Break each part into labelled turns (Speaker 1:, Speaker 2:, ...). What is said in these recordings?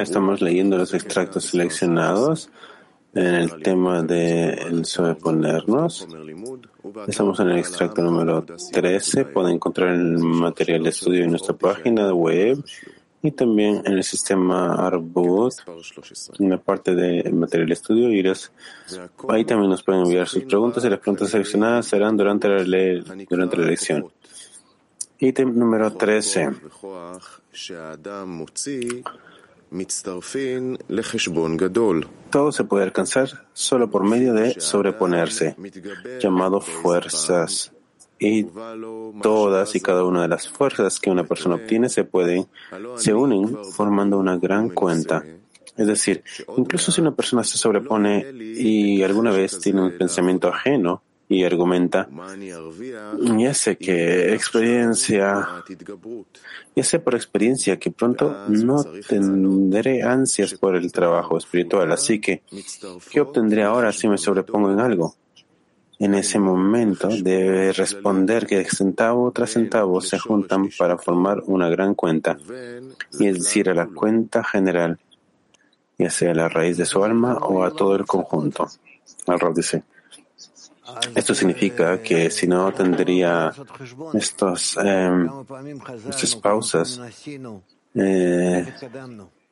Speaker 1: Estamos leyendo los extractos seleccionados en el tema de sobreponernos. Estamos en el extracto número 13. Pueden encontrar el material de estudio en nuestra página web y también en el sistema Arbut, en la parte de material de estudio. Y ahí también nos pueden enviar sus preguntas y las preguntas seleccionadas serán durante la, durante la lección. Ítem número 13. Todo se puede alcanzar solo por medio de sobreponerse, llamado fuerzas. Y todas y cada una de las fuerzas que una persona obtiene se pueden, se unen formando una gran cuenta. Es decir, incluso si una persona se sobrepone y alguna vez tiene un pensamiento ajeno, y argumenta, ya sé que experiencia, ya sé por experiencia que pronto no tendré ansias por el trabajo espiritual, así que, ¿qué obtendré ahora si me sobrepongo en algo? En ese momento debe responder que centavo tras centavo se juntan para formar una gran cuenta, y es decir, a la cuenta general, ya sea a la raíz de su alma o a todo el conjunto. Al dice. Esto significa que si no tendría estos, eh, estas pausas, eh,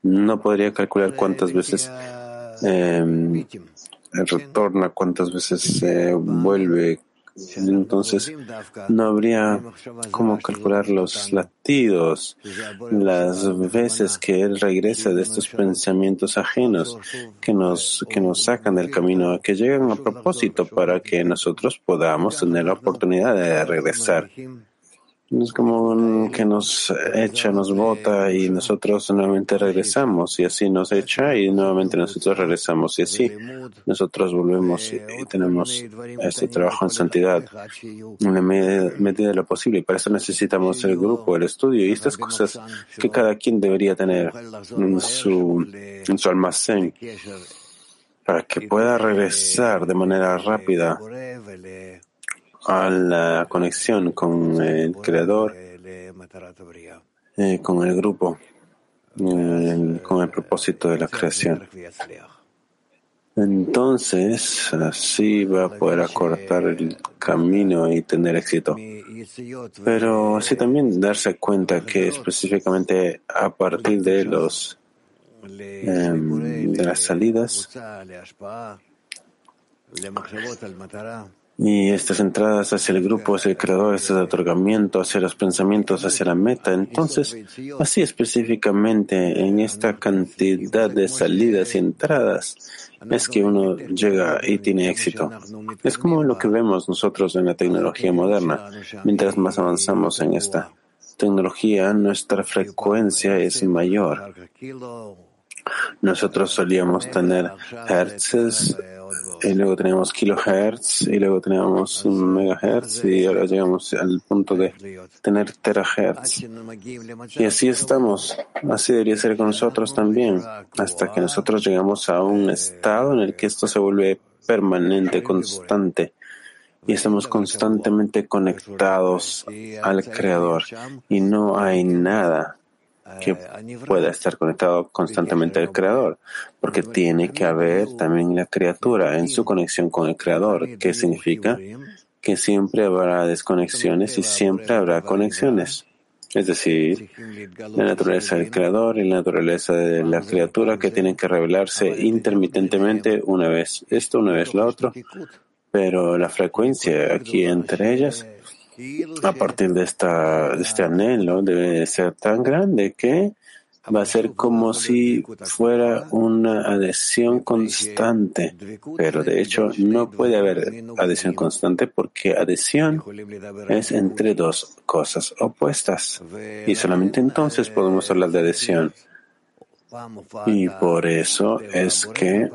Speaker 1: no podría calcular cuántas veces eh, retorna, cuántas veces se vuelve, entonces no habría cómo calcular los latidos, las veces que él regresa de estos pensamientos ajenos que nos, que nos sacan del camino, que llegan a propósito para que nosotros podamos tener la oportunidad de regresar. Es como que nos echa, nos bota y nosotros nuevamente regresamos y así nos echa y nuevamente nosotros regresamos y así nosotros volvemos y, tenemos este trabajo en santidad en la medida, de lo posible. Y para eso necesitamos el grupo, el estudio y estas cosas que cada quien debería tener en su, en su almacén para que pueda regresar de manera rápida a la conexión con el Creador, eh, con el grupo, eh, con el propósito de la creación. Entonces, así va a poder acortar el camino y tener éxito. Pero así también darse cuenta que específicamente a partir de los em, de las salidas y estas entradas hacia el grupo, hacia el creador, este otorgamiento, hacia los pensamientos, hacia la meta. Entonces, así específicamente en esta cantidad de salidas y entradas es que uno llega y tiene éxito. Es como lo que vemos nosotros en la tecnología moderna. Mientras más avanzamos en esta tecnología, nuestra frecuencia es mayor. Nosotros solíamos tener hertzes y luego teníamos kilohertz y luego teníamos megahertz y ahora llegamos al punto de tener terahertz. Y así estamos, así debería ser con nosotros también, hasta que nosotros llegamos a un estado en el que esto se vuelve permanente, constante y estamos constantemente conectados al Creador y no hay nada que pueda estar conectado constantemente al Creador, porque tiene que haber también la criatura en su conexión con el Creador, que significa que siempre habrá desconexiones y siempre habrá conexiones. Es decir, la naturaleza del Creador y la naturaleza de la criatura que tienen que revelarse intermitentemente una vez esto, una vez lo otro, pero la frecuencia aquí entre ellas a partir de, esta, de este anhelo debe ser tan grande que va a ser como si fuera una adhesión constante, pero de hecho no puede haber adhesión constante porque adhesión es entre dos cosas opuestas. Y solamente entonces podemos hablar de adhesión. Y por eso es que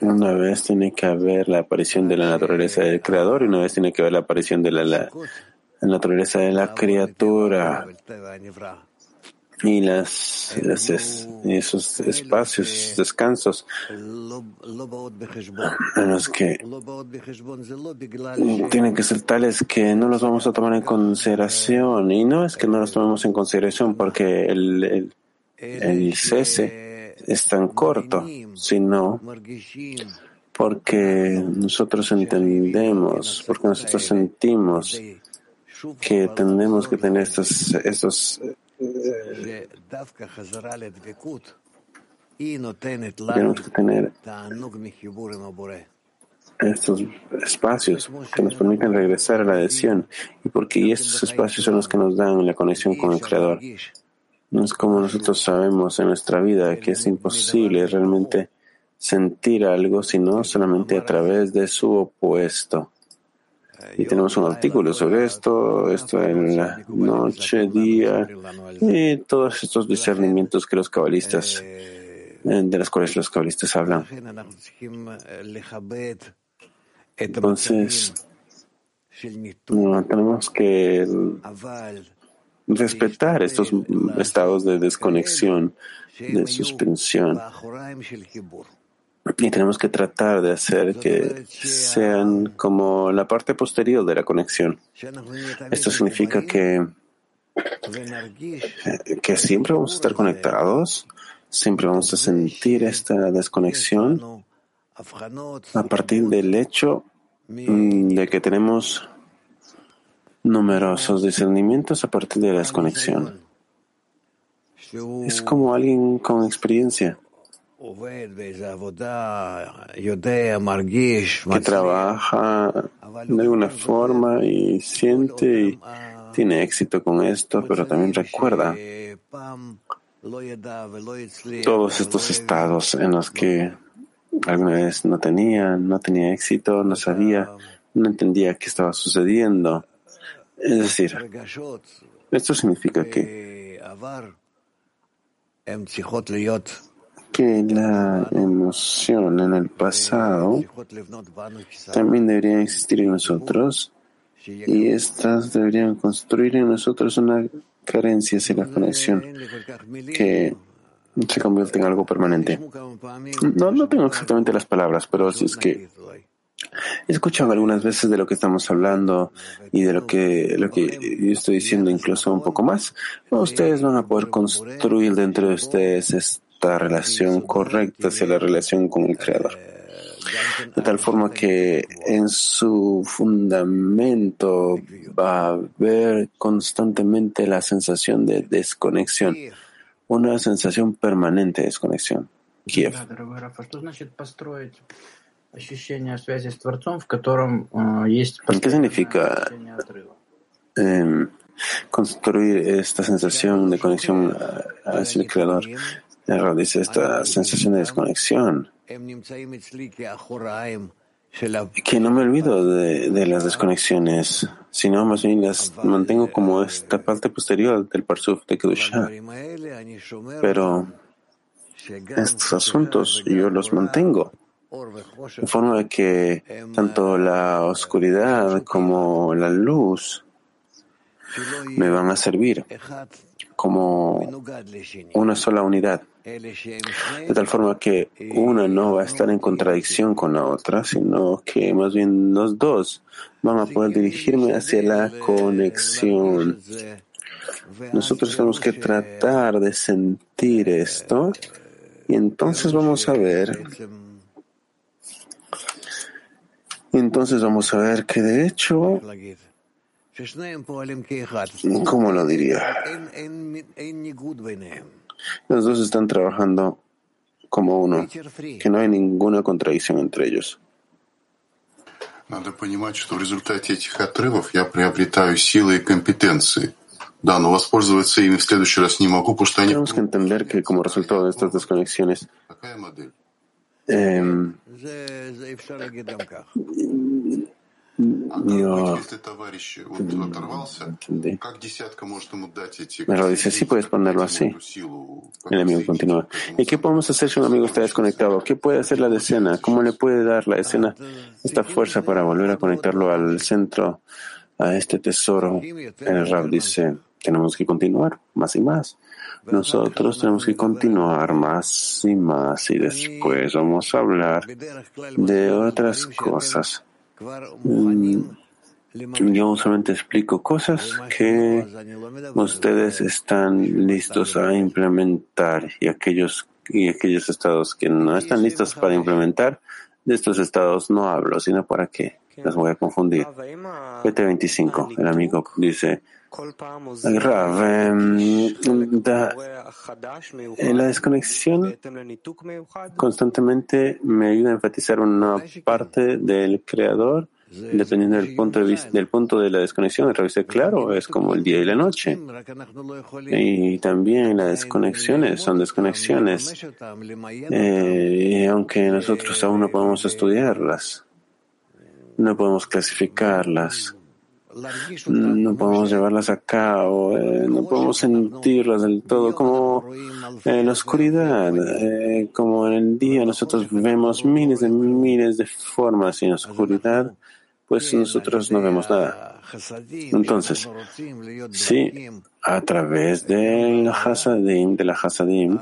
Speaker 1: una vez tiene que haber la aparición de la naturaleza del creador y una vez tiene que haber la aparición de la, naturaleza de la criatura. y las, las esos espacios, descansos en los que tienen que ser tales que no los vamos a tomar en consideración. Y no es que no los tomemos en consideración porque el, el, el cese es tan corto, sino porque nosotros entendemos, porque nosotros sentimos que tenemos que tener estos, tenemos que tener estos espacios que nos permiten regresar a la adhesión y porque estos espacios son los que nos dan la conexión con el Creador. No es como nosotros sabemos en nuestra vida que es imposible realmente sentir algo sino solamente a través de su opuesto. Y tenemos un artículo sobre esto, esto en la noche, día, y todos estos discernimientos que los cabalistas, eh, de los cuales los cabalistas hablan. Entonces, tenemos que respetar estos estados de desconexión, de suspensión. Y tenemos que tratar de hacer que sean como la parte posterior de la conexión. Esto significa que, que siempre vamos a estar conectados, siempre vamos a sentir esta desconexión a partir del hecho mm, de que tenemos numerosos discernimientos a partir de la desconexión. Es como alguien con experiencia que trabaja de alguna forma y siente y tiene éxito con esto, pero también recuerda todos estos estados en los que alguna vez no tenía, no tenía éxito, no sabía, no entendía qué estaba sucediendo. Es decir, esto significa que que la emoción en el pasado también debería existir en nosotros y estas deberían construir en nosotros una carencia hacia la conexión que se convierte en algo permanente. No, no tengo exactamente las palabras, pero si es que he escuchado algunas veces de lo que estamos hablando y de lo que, lo que yo estoy diciendo incluso un poco más, ustedes van a poder construir dentro de ustedes relación correcta hacia la relación con el Creador. De tal forma que en su fundamento va a haber constantemente la sensación de desconexión, una sensación permanente de desconexión. Kiev. ¿Qué significa em, construir esta sensación de conexión hacia el Creador? dice esta sensación de desconexión. Que no me olvido de, las desconexiones, sino más bien las mantengo como esta parte posterior del Parsuf de Kedusha. Pero estos asuntos yo los mantengo. De forma que tanto la oscuridad como la luz me van a servir como una sola unidad, de tal forma que una no va a estar en contradicción con la otra, sino que más bien los dos van a poder dirigirme hacia la conexión. Nosotros tenemos que tratar de sentir esto y entonces vamos a ver entonces vamos a ver que de hecho ¿Cómo lo diría? Los dos están trabajando como uno, que no hay ninguna contradicción entre ellos.
Speaker 2: Надо понимать, что в результате этих отрывов я приобретаю силы и компетенции. Да, но воспользоваться ими в следующий раз не могу, потому что они...
Speaker 1: Tenemos que entender que como resultado de estas desconexiones, eh, yo lo dice, sí puedes ponerlo así. El amigo continúa. ¿Y qué podemos hacer si un amigo está desconectado? ¿Qué puede hacer la escena? ¿Cómo le puede dar la escena esta fuerza para volver a conectarlo al centro, a este tesoro? El Rab dice, tenemos que continuar más y más. Nosotros tenemos que continuar más y más y después vamos a hablar de otras cosas. Mm, yo usualmente explico cosas que ustedes están listos a implementar y aquellos, y aquellos estados que no están listos para implementar, de estos estados no hablo, sino para qué. Las voy a confundir. PT25, el amigo dice, Rav, en la desconexión constantemente me ayuda a enfatizar una parte del creador dependiendo del punto de vista del punto de la desconexión. El dice, claro, es como el día y la noche. Y también las desconexiones son desconexiones, eh, aunque nosotros aún no podemos estudiarlas, no podemos clasificarlas no podemos llevarlas a cabo, eh, no podemos sentirlas del todo, como en la oscuridad, eh, como en el día nosotros vemos miles de miles de formas y en la oscuridad pues nosotros no vemos nada. Entonces, sí, a través del Hasadim, de la Hasadim,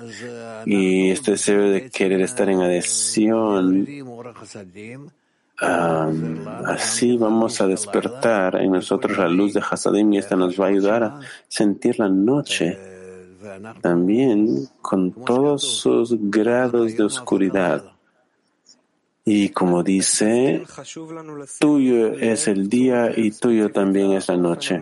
Speaker 1: y este deseo de querer estar en adhesión así vamos a despertar en nosotros la luz de Hasadim y esta nos va a ayudar a sentir la noche también con todos sus grados de oscuridad. Y como dice, tuyo es el día y tuyo también es la noche.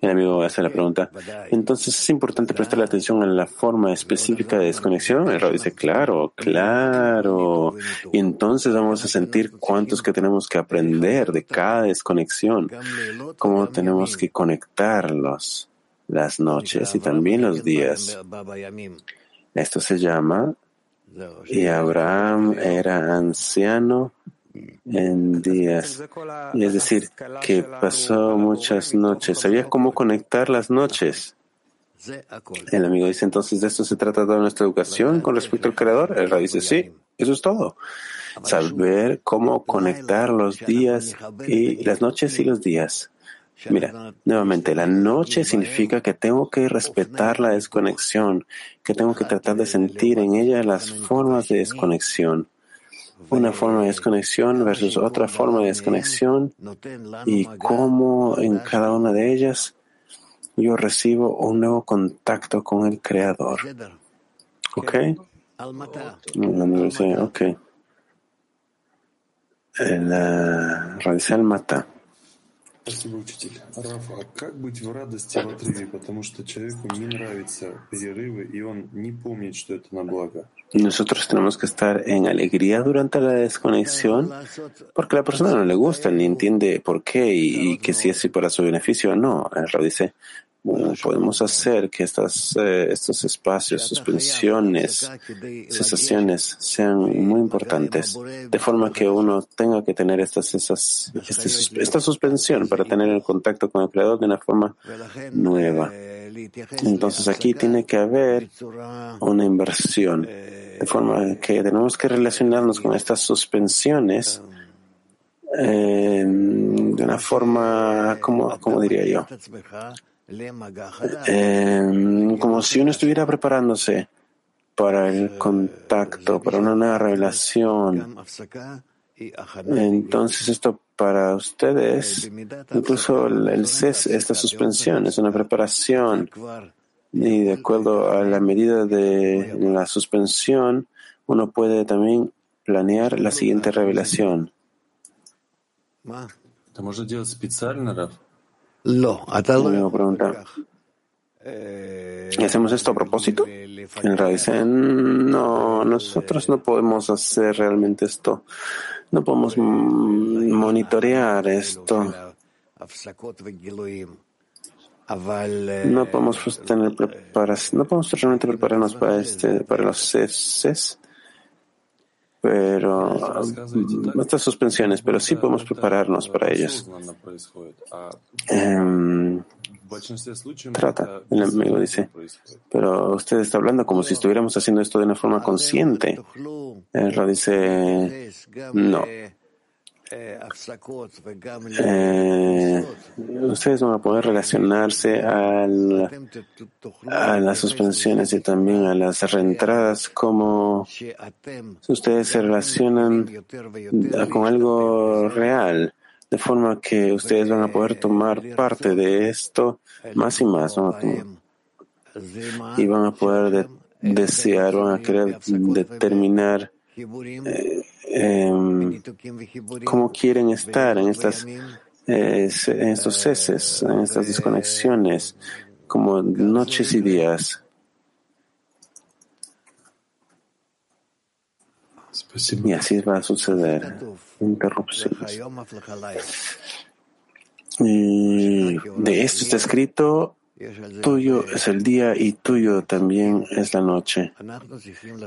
Speaker 1: El amigo hace la pregunta. Entonces es importante prestar atención a la forma específica de desconexión. El dice, claro, claro. Y entonces vamos a sentir cuántos que tenemos que aprender de cada desconexión, cómo tenemos que conectarlos las noches y también los días. Esto se llama y Abraham era anciano en días. Y es decir, que pasó muchas noches. Sabía cómo conectar las noches. El amigo dice entonces, ¿de esto se trata toda nuestra educación con respecto al Creador? El rey dice, sí, eso es todo. Saber cómo conectar los días y las noches y los días. Mira, nuevamente, la noche significa que tengo que respetar la desconexión, que tengo que tratar de sentir en ella las formas de desconexión. Una forma de desconexión versus otra forma de desconexión y cómo en cada una de ellas yo recibo un nuevo contacto con el Creador. ¿Ok? Ok. La radical mata.
Speaker 3: Спасибо, учитель. Раф, а как быть в радости в отрыве, потому что человеку не нравятся перерывы, и он не помнит, что это на благо?
Speaker 1: Nosotros tenemos que estar en alegría durante la desconexión porque a la persona no le gusta ni entiende por qué y, y que si es para su beneficio o no. El dice, podemos hacer que estas, eh, estos espacios, suspensiones, cesaciones sean muy importantes, de forma que uno tenga que tener estas, esas, este esta suspensión para tener el contacto con el Creador de una forma nueva. Entonces aquí tiene que haber una inversión, de forma que tenemos que relacionarnos con estas suspensiones eh, de una forma, como, como diría yo? Eh, como si uno estuviera preparándose para el contacto, para una nueva revelación. Entonces esto para ustedes, incluso el CES, esta suspensión, es una preparación. Y de acuerdo a la medida de la suspensión, uno puede también planear la siguiente revelación.
Speaker 4: Lo,
Speaker 1: pregunta. ¿Y hacemos esto a propósito? En realidad no, nosotros no podemos hacer realmente esto. No podemos monitorear esto. No podemos pues, tener preparación, no podemos realmente prepararnos para este, para los CES pero estas suspensiones, pero sí podemos prepararnos para ellas. Eh, trata, el amigo dice, pero usted está hablando como si estuviéramos haciendo esto de una forma consciente. El dice, no. Eh, ustedes van a poder relacionarse a, a las suspensiones y también a las reentradas como ustedes se relacionan con algo real, de forma que ustedes van a poder tomar parte de esto más y más, y van a poder desear, van a querer determinar eh, eh, cómo quieren estar en estas eh, en estos ceses, en estas desconexiones, como noches y días. Y así va a suceder. Interrupciones. Y de esto está escrito, tuyo es el día y tuyo también es la noche.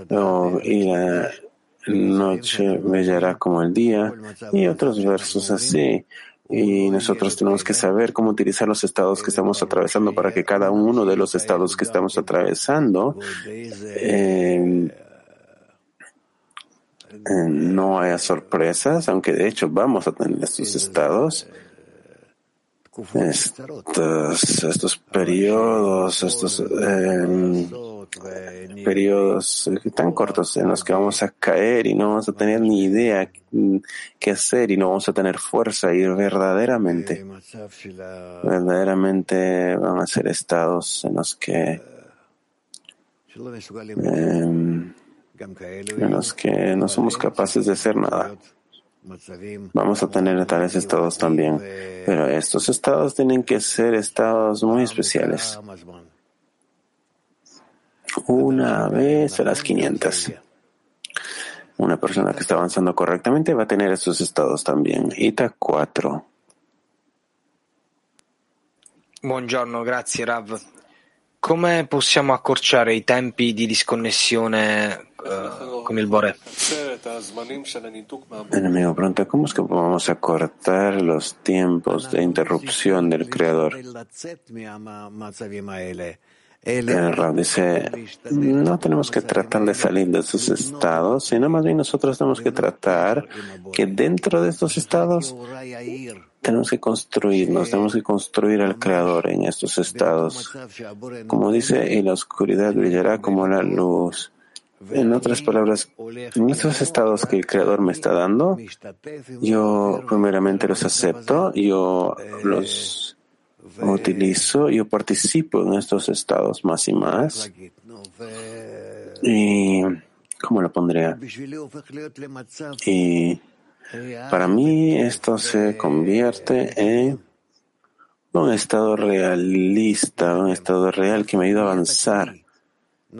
Speaker 1: Oh, y la noche brillará como el día y otros versos así. Y nosotros tenemos que saber cómo utilizar los estados que estamos atravesando para que cada uno de los estados que estamos atravesando eh, eh, no haya sorpresas, aunque de hecho vamos a tener estos estados, estos, estos periodos, estos eh, periodos tan cortos en los que vamos a caer y no vamos a tener ni idea qué hacer y no vamos a tener fuerza y verdaderamente, verdaderamente van a ser estados en los que eh, en los que no somos capaces de hacer nada. Vamos a tener tales estados también, pero estos estados tienen que ser estados muy especiales. Una vez a las 500. Una persona que está avanzando correctamente va a tener estos estados también. ITA 4.
Speaker 4: Buongiorno, grazie Rav. Come possiamo accorciare i tempi di disconnessione uh, con il Bore?
Speaker 1: Enemigo pregunta, ¿cómo es que vamos a cortar los tiempos de interrupción del Creador? El dice, no tenemos que tratar de salir de esos estados, sino más bien nosotros tenemos que tratar que dentro de estos estados tenemos que construirnos, tenemos que construir al Creador en estos estados. Como dice, y la oscuridad brillará como la luz. En otras palabras, en estos estados que el Creador me está dando, yo primeramente los acepto, yo los utilizo, yo participo en estos estados más y más. Y, ¿cómo lo pondría? Y para mí esto se convierte en un estado realista, un estado real que me ayuda a avanzar.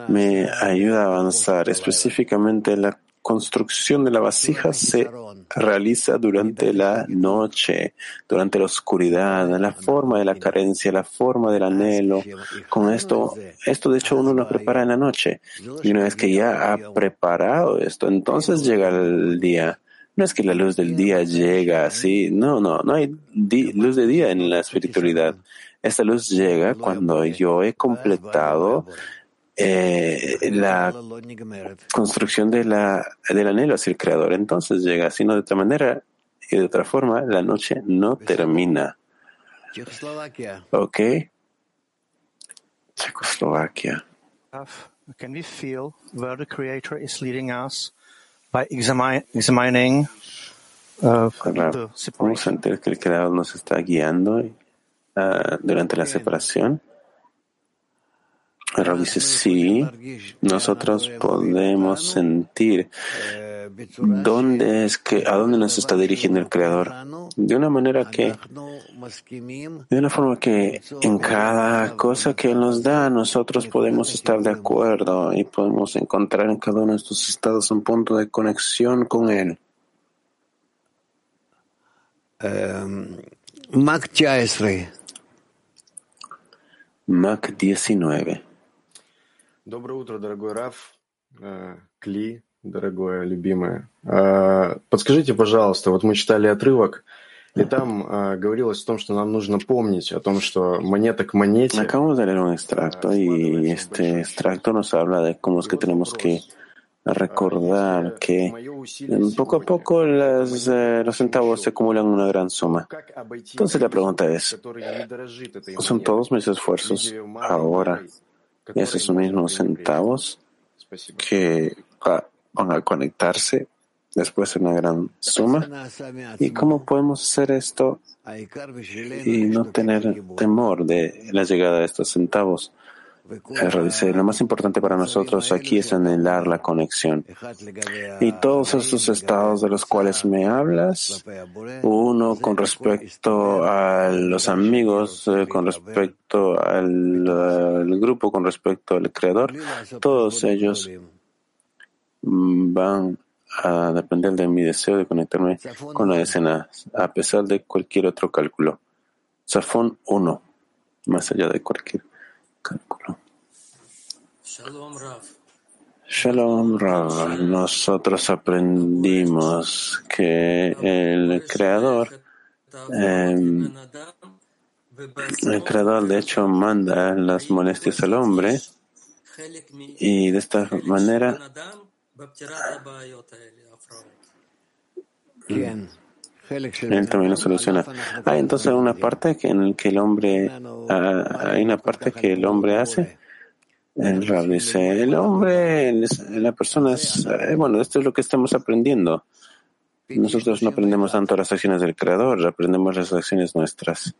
Speaker 1: Me ayuda a avanzar, específicamente la construcción de la vasija se realiza durante la noche, durante la oscuridad, la forma de la carencia, la forma del anhelo. Con esto, esto de hecho uno lo prepara en la noche. Y una vez que ya ha preparado esto, entonces llega el día. No es que la luz del día llega así, no, no, no hay luz de día en la espiritualidad. Esta luz llega cuando yo he completado eh, la construcción de la, del anhelo hacia el Creador. Entonces llega, sino de otra manera y de otra forma, la noche no termina. ¿Ok? Checoslovaquia.
Speaker 5: Can we feel where the Creator is leading us by examining uh,
Speaker 1: ¿Podemos sentir que el Creador nos está guiando uh, durante la separación? Pero dice, sí, nosotros podemos sentir dónde es que, a dónde nos está dirigiendo el Creador. De una manera que, de una forma que en cada cosa que Él nos da, nosotros podemos estar de acuerdo y podemos encontrar en cada uno de estos estados un punto de conexión con Él.
Speaker 6: Mac 19.
Speaker 1: Mac 19.
Speaker 7: Доброе утро, дорогой Раф, Кли, дорогое, любимое. Подскажите, пожалуйста, вот мы читали отрывок, и там говорилось о том, что нам нужно помнить о том, что монета к монете.
Speaker 1: Acabamos de leer un extracto y este extracto nos habla de cómo es que tenemos que recordar que poco a poco las, eh, los centavos se acumulan una gran suma. Entonces la pregunta es, ¿son todos mis esfuerzos ahora esos mismos centavos que van a conectarse después en una gran suma? ¿Y cómo podemos hacer esto y no tener temor de la llegada de estos centavos? Lo más importante para nosotros aquí es anhelar la conexión. Y todos estos estados de los cuales me hablas, uno con respecto a los amigos, eh, con respecto al, al, grupo, con respecto al creador, todos ellos van a depender de mi deseo de conectarme con la escena, a pesar de cualquier otro cálculo. Safón 1, más allá de cualquier cálculo. Shalom Rav. Nosotros aprendimos que el creador, eh, el creador de hecho manda las molestias al hombre y de esta manera él también lo soluciona. Hay entonces una parte en la que el hombre, ah, hay una parte que el hombre hace el Rab dice, el hombre, la persona es, eh, bueno, esto es lo que estamos aprendiendo. Nosotros no aprendemos tanto las acciones del Creador, aprendemos las acciones nuestras.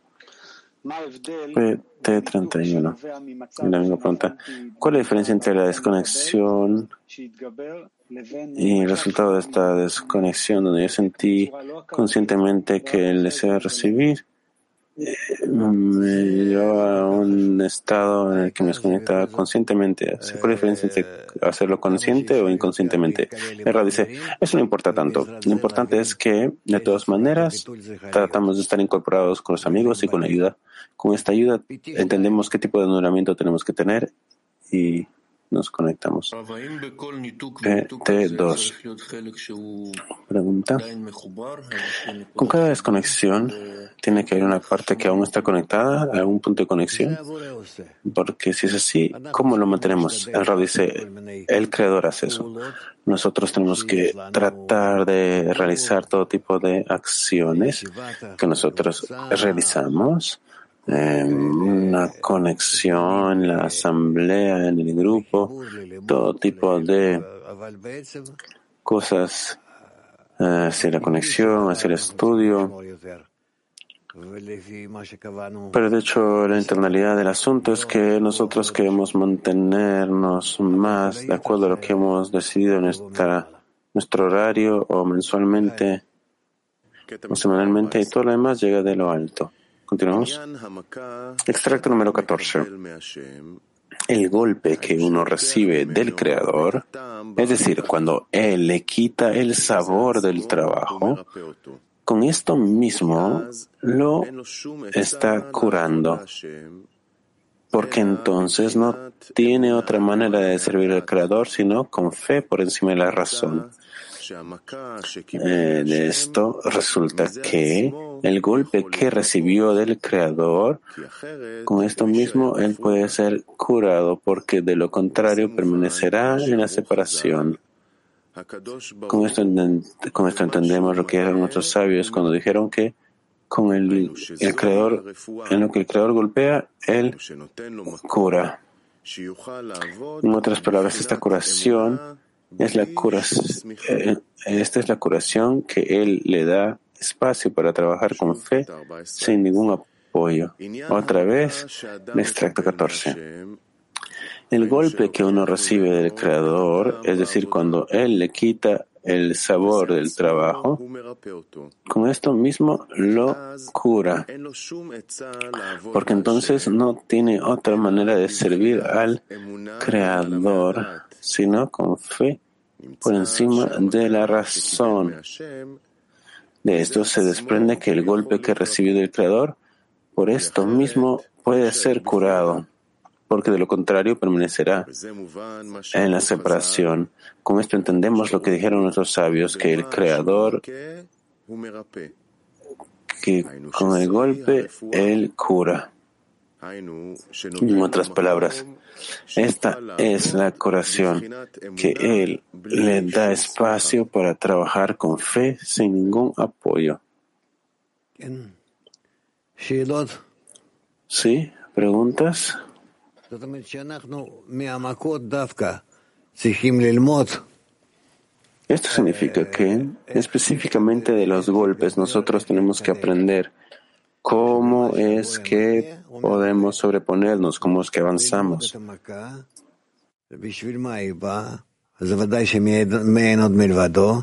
Speaker 1: T31. La misma pregunta. ¿Cuál es la diferencia entre la desconexión y el resultado de esta desconexión donde yo sentí conscientemente que el deseo de recibir me llevó a un estado en el que me desconectaba conscientemente. ¿Cuál es la diferencia entre hacerlo consciente o inconscientemente? Erra dice, eso no importa tanto. Lo importante es que, de todas maneras, tratamos de estar incorporados con los amigos y con la ayuda. Con esta ayuda entendemos qué tipo de anulamiento tenemos que tener y nos conectamos. T2. Pregunta. Con cada desconexión tiene que haber una parte que aún está conectada a algún punto de conexión. Porque si es así, ¿cómo lo mantenemos? El Rab dice, el creador hace eso. Nosotros tenemos que tratar de realizar todo tipo de acciones que nosotros realizamos una conexión, la asamblea, en el grupo, todo tipo de cosas eh, hacia la conexión, hacia el estudio. Pero de hecho la internalidad del asunto es que nosotros queremos mantenernos más de acuerdo a lo que hemos decidido en nuestra, nuestro horario o mensualmente o semanalmente y todo lo demás llega de lo alto. Continuamos. Extracto número 14. El golpe que uno recibe del Creador, es decir, cuando Él le quita el sabor del trabajo, con esto mismo lo está curando, porque entonces no tiene otra manera de servir al Creador sino con fe por encima de la razón. Eh, de esto resulta que el golpe que recibió del Creador, con esto mismo él puede ser curado porque de lo contrario permanecerá en la separación. Con esto, entendemos lo que eran nuestros sabios cuando dijeron que con el Creador, en lo que el Creador golpea, él cura. En otras palabras, esta curación es la curación, eh, esta es la curación que él le da espacio para trabajar con fe sin ningún apoyo. Otra vez, el extracto 14. El golpe que uno recibe del Creador, es decir, cuando Él le quita el sabor del trabajo, con esto mismo lo cura, porque entonces no tiene otra manera de servir al Creador, sino con fe por encima de la razón. De esto se desprende que el golpe que recibió del Creador, por esto mismo puede ser curado, porque de lo contrario permanecerá en la separación. Con esto entendemos lo que dijeron nuestros sabios, que el Creador, que con el golpe Él cura. En otras palabras, esta es la curación, que Él le da espacio para trabajar con fe sin ningún apoyo. ¿Sí? ¿Preguntas? Esto significa que específicamente de los golpes nosotros tenemos que aprender cómo es que podemos sobreponernos, cómo es que avanzamos.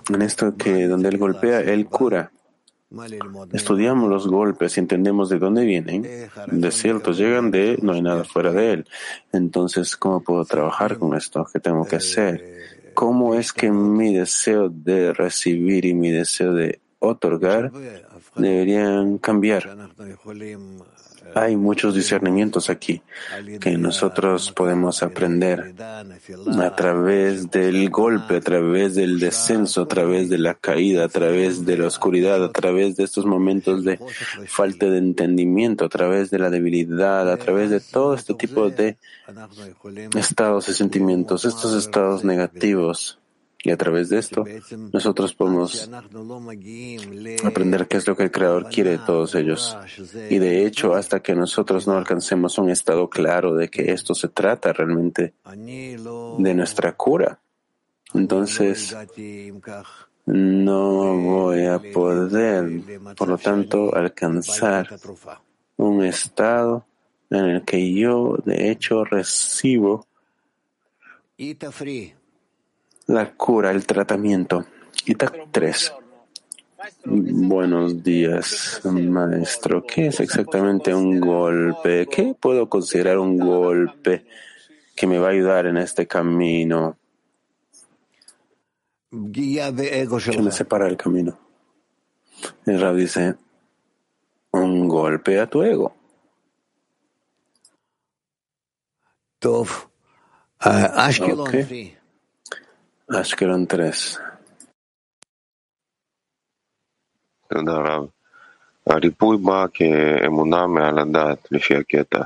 Speaker 1: En esto que donde Él golpea, Él cura. Estudiamos los golpes y entendemos de dónde vienen. De cierto, llegan de no hay nada fuera de Él. Entonces, ¿cómo puedo trabajar con esto? ¿Qué tengo que hacer? ¿Cómo es que mi deseo de recibir y mi deseo de otorgar deberían cambiar. Hay muchos discernimientos aquí que nosotros podemos aprender a través del golpe, a través del descenso, a través de la caída, a través de la oscuridad, a través de estos momentos de falta de entendimiento, a través de la debilidad, a través de todo este tipo de estados y sentimientos, estos estados negativos y a través de esto, nosotros podemos aprender qué es lo que el Creador quiere de todos ellos. Y de hecho, hasta que nosotros no alcancemos un estado claro de que esto se trata realmente de nuestra cura, entonces no voy a poder, por lo tanto, alcanzar un estado en el que yo, de hecho, recibo la cura, el tratamiento. Itac 3. Buenos días, maestro. ¿Qué es exactamente un golpe? ¿Qué puedo considerar un golpe que me va a ayudar en este camino? Que me separa el camino. El Rab dice, un golpe a tu ego. Okay. Ashkelon 3.
Speaker 6: תודה רב. הריפוי בא כאמונה מעל הדעת לפי הקטע.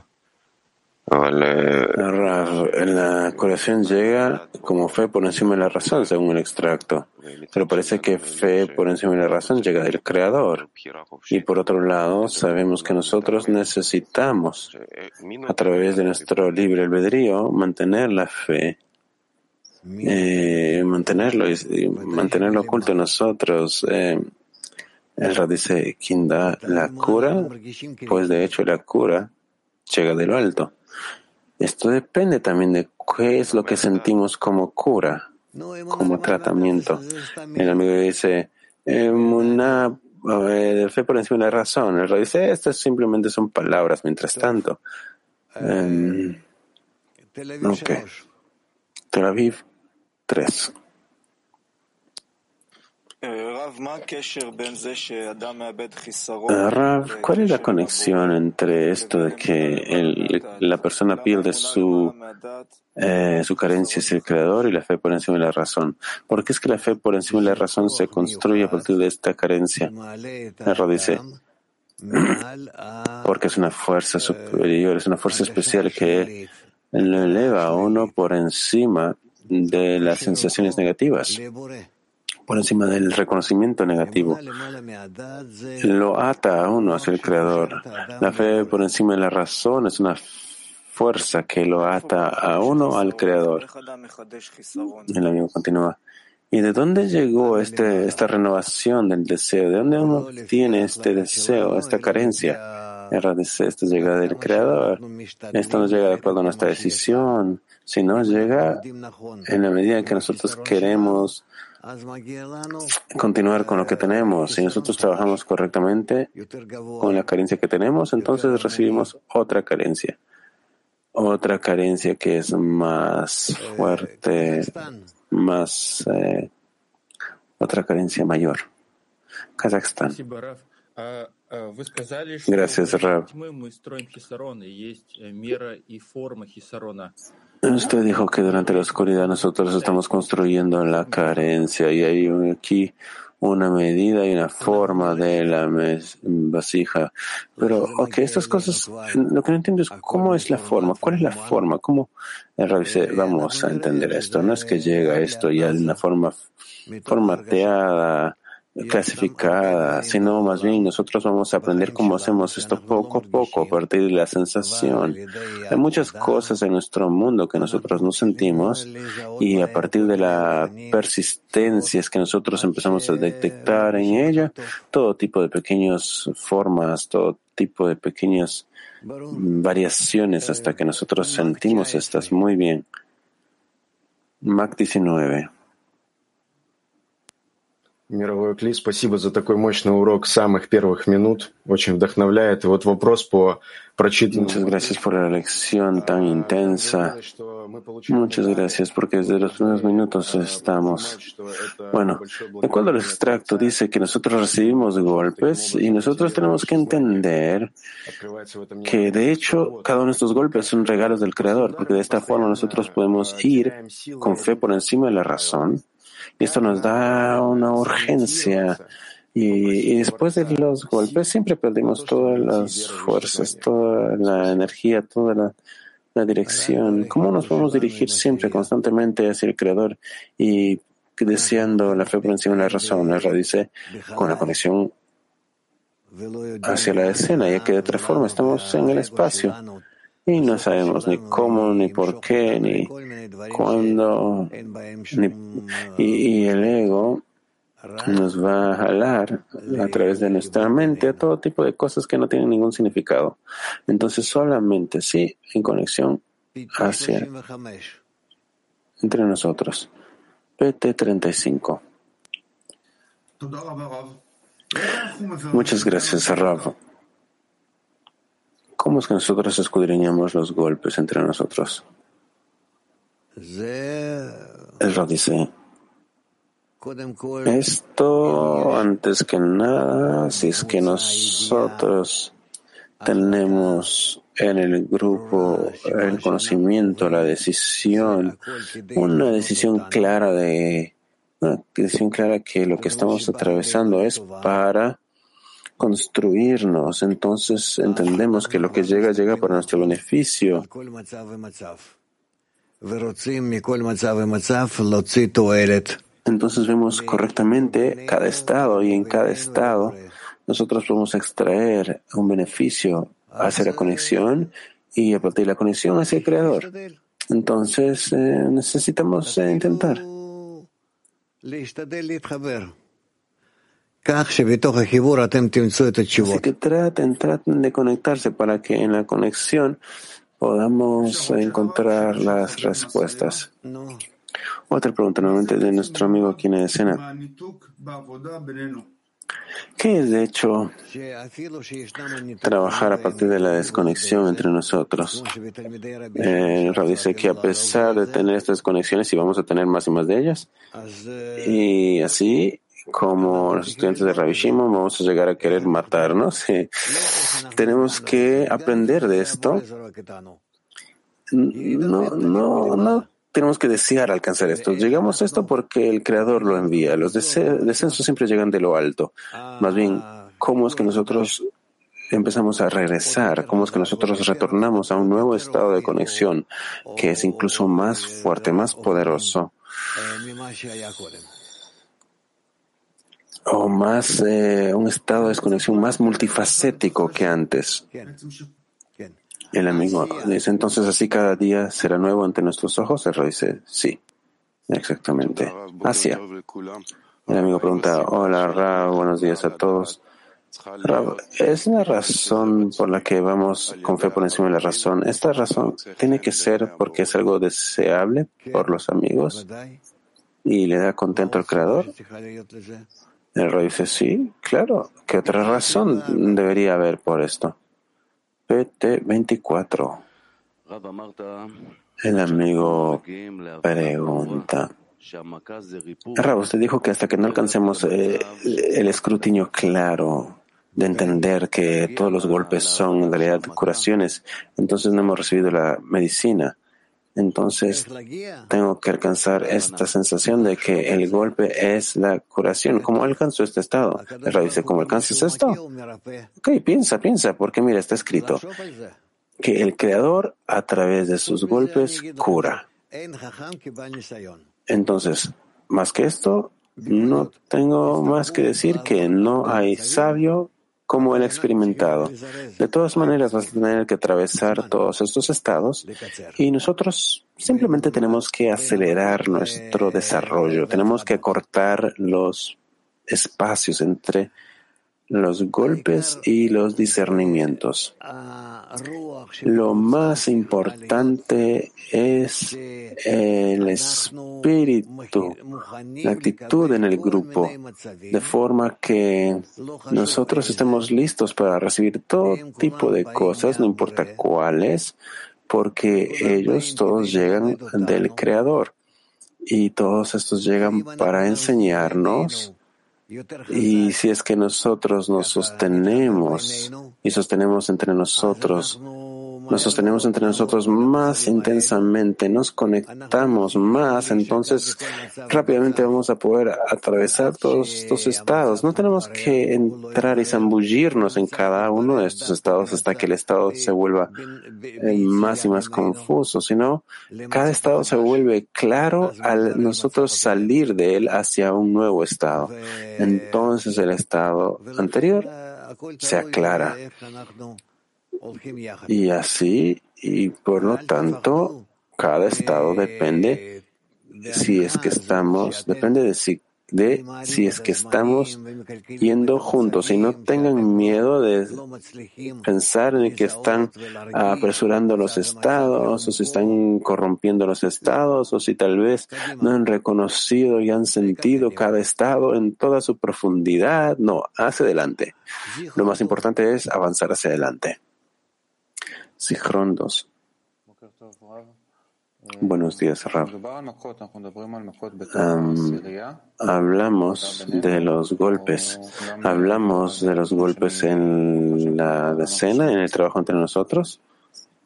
Speaker 1: la curación llega como fe por encima de la razón, según el extracto. Pero parece que fe por encima de la razón llega del Creador. Y por otro lado, sabemos que nosotros necesitamos, a través de nuestro libre albedrío, mantener la fe eh, mantenerlo y, mantenerlo oculto en nosotros. Eh, el dice, ¿quién da la cura? Pues de hecho la cura llega de lo alto. Esto depende también de qué es lo que sentimos como cura, como tratamiento. El amigo dice, eh, una fe por encima de la razón. El dice, estas simplemente son palabras mientras tanto. Eh, ok. Tel Aviv 3. Rav, ¿cuál es la conexión entre esto de que el, la persona pierde su, eh, su carencia hacia el Creador y la fe por encima de la razón? ¿Por qué es que la fe por encima de la razón se construye a partir de esta carencia? Rav dice, porque es una fuerza superior, es una fuerza especial que lo eleva a uno por encima de las sensaciones negativas, por encima del reconocimiento negativo. Lo ata a uno hacia el Creador. La fe por encima de la razón es una fuerza que lo ata a uno al Creador. El amigo continúa. ¿Y de dónde llegó este, esta renovación del deseo? ¿De dónde uno tiene este deseo, esta carencia? Esto llega del Creador. Esto no llega de acuerdo a nuestra decisión, sino llega en la medida en que nosotros queremos continuar con lo que tenemos. Si nosotros trabajamos correctamente con la carencia que tenemos, entonces recibimos otra carencia. Otra carencia que es más fuerte, más, eh, otra carencia mayor. Kazajstán.
Speaker 8: Gracias, Rab.
Speaker 1: Usted dijo que durante la oscuridad nosotros estamos construyendo la carencia y hay aquí una medida y una forma de la vasija. Pero, ok, estas cosas, lo que no entiendo es cómo es la forma, cuál es la forma, cómo vamos a entender esto. No es que llega esto ya de una forma formateada, clasificada, sino más bien nosotros vamos a aprender cómo hacemos esto poco a poco a partir de la sensación. Hay muchas cosas en nuestro mundo que nosotros no sentimos y a partir de la persistencia es que nosotros empezamos a detectar en ella todo tipo de pequeñas formas, todo tipo de pequeñas variaciones hasta que nosotros sentimos estas muy bien. Mac 19.
Speaker 7: Мировой Кли, спасибо за такой мощный урок самых первых минут. Очень вдохновляет. И вот вопрос по прочитанному...
Speaker 1: Muchas gracias por la lección tan intensa. Muchas gracias porque desde los primeros minutos estamos. Bueno, de acuerdo al extracto dice que nosotros recibimos golpes y nosotros tenemos que entender que de hecho cada uno de estos golpes son regalos del Creador, porque de esta forma nosotros podemos ir con fe por encima de la razón y esto nos da una urgencia. Y, después de los golpes siempre perdimos todas las fuerzas, toda la energía, toda la, dirección. ¿Cómo nos podemos dirigir siempre, constantemente hacia el Creador y deseando la fe por encima de la razón? La dice con la conexión hacia la escena, ya que de otra forma estamos en el espacio y no sabemos ni cómo, ni por qué, ni cuándo, y, el ego nos va a jalar a través de nuestra mente a todo tipo de cosas que no tienen ningún significado. Entonces solamente sí, en conexión hacia entre nosotros. PT35. Muchas gracias, Rafa. ¿Cómo es que nosotros escudriñamos los golpes entre nosotros? El dice, esto antes que nada, si es que nosotros tenemos en el grupo el conocimiento, la decisión, una decisión clara de, una decisión clara que lo que estamos atravesando es para construirnos. Entonces entendemos que lo que llega, llega para nuestro beneficio. Entonces vemos correctamente cada estado y en cada estado nosotros podemos extraer un beneficio hacia la conexión y a partir de la conexión hacia el creador. Entonces eh, necesitamos eh, intentar. Así que traten, traten de conectarse para que en la conexión podamos encontrar las respuestas. Otra pregunta nuevamente de nuestro amigo aquí en la escena. ¿Qué es de hecho trabajar a partir de la desconexión entre nosotros? Eh, dice que a pesar de tener estas conexiones y vamos a tener más y más de ellas, y así como los estudiantes de Rabbi vamos a llegar a querer matarnos. Tenemos que aprender de esto. No, no, no tenemos que desear alcanzar esto. Llegamos a esto porque el Creador lo envía. Los descensos siempre llegan de lo alto. Más bien, ¿cómo es que nosotros empezamos a regresar? ¿Cómo es que nosotros retornamos a un nuevo estado de conexión que es incluso más fuerte, más poderoso? O más eh, un estado de desconexión más multifacético que antes. El amigo dice entonces así cada día será nuevo ante nuestros ojos. El rey dice sí, exactamente. Hacia. El amigo pregunta, hola Ra, buenos días a todos. es una razón por la que vamos con fe por encima de la razón. Esta razón tiene que ser porque es algo deseable por los amigos y le da contento al creador. El rey dice, sí, claro, ¿qué otra razón debería haber por esto? PT 24. El amigo pregunta. Rab, usted dijo que hasta que no alcancemos eh, el escrutinio claro de entender que todos los golpes son en realidad curaciones, entonces no hemos recibido la medicina. Entonces tengo que alcanzar esta sensación de que el golpe es la curación. ¿Cómo alcanzo este estado? El Rab dice, ¿cómo alcanzas esto? Ok, piensa, piensa, porque mira, está escrito que el Creador a través de sus golpes cura. Entonces, más que esto, no tengo más que decir que no hay sabio como el experimentado. De todas maneras, vas a tener que atravesar todos estos estados y nosotros simplemente tenemos que acelerar nuestro desarrollo, tenemos que acortar los espacios entre los golpes y los discernimientos. Lo más importante es el espíritu, la actitud en el grupo, de forma que nosotros estemos listos para recibir todo tipo de cosas, no importa cuáles, porque ellos todos llegan del Creador y todos estos llegan para enseñarnos y si es que nosotros nos sostenemos y sostenemos entre nosotros nos sostenemos entre nosotros más intensamente, nos conectamos más, entonces rápidamente vamos a poder atravesar todos estos estados. No tenemos que entrar y zambullirnos en cada uno de estos estados hasta que el estado se vuelva eh, más y más confuso, sino cada estado se vuelve claro al nosotros salir de él hacia un nuevo estado. Entonces el estado anterior se aclara. Y así, y por lo tanto, cada estado depende si es que estamos, depende de si, de si es que estamos yendo juntos y no tengan miedo de pensar en que están apresurando los estados o si están corrompiendo los estados o si tal vez no han reconocido y han sentido cada estado en toda su profundidad. No, hacia adelante. Lo más importante es avanzar hacia adelante. Sigrón 2. Buenos días, Rav. hablamos de los golpes. Hablamos de los golpes en la decena, en el trabajo entre nosotros,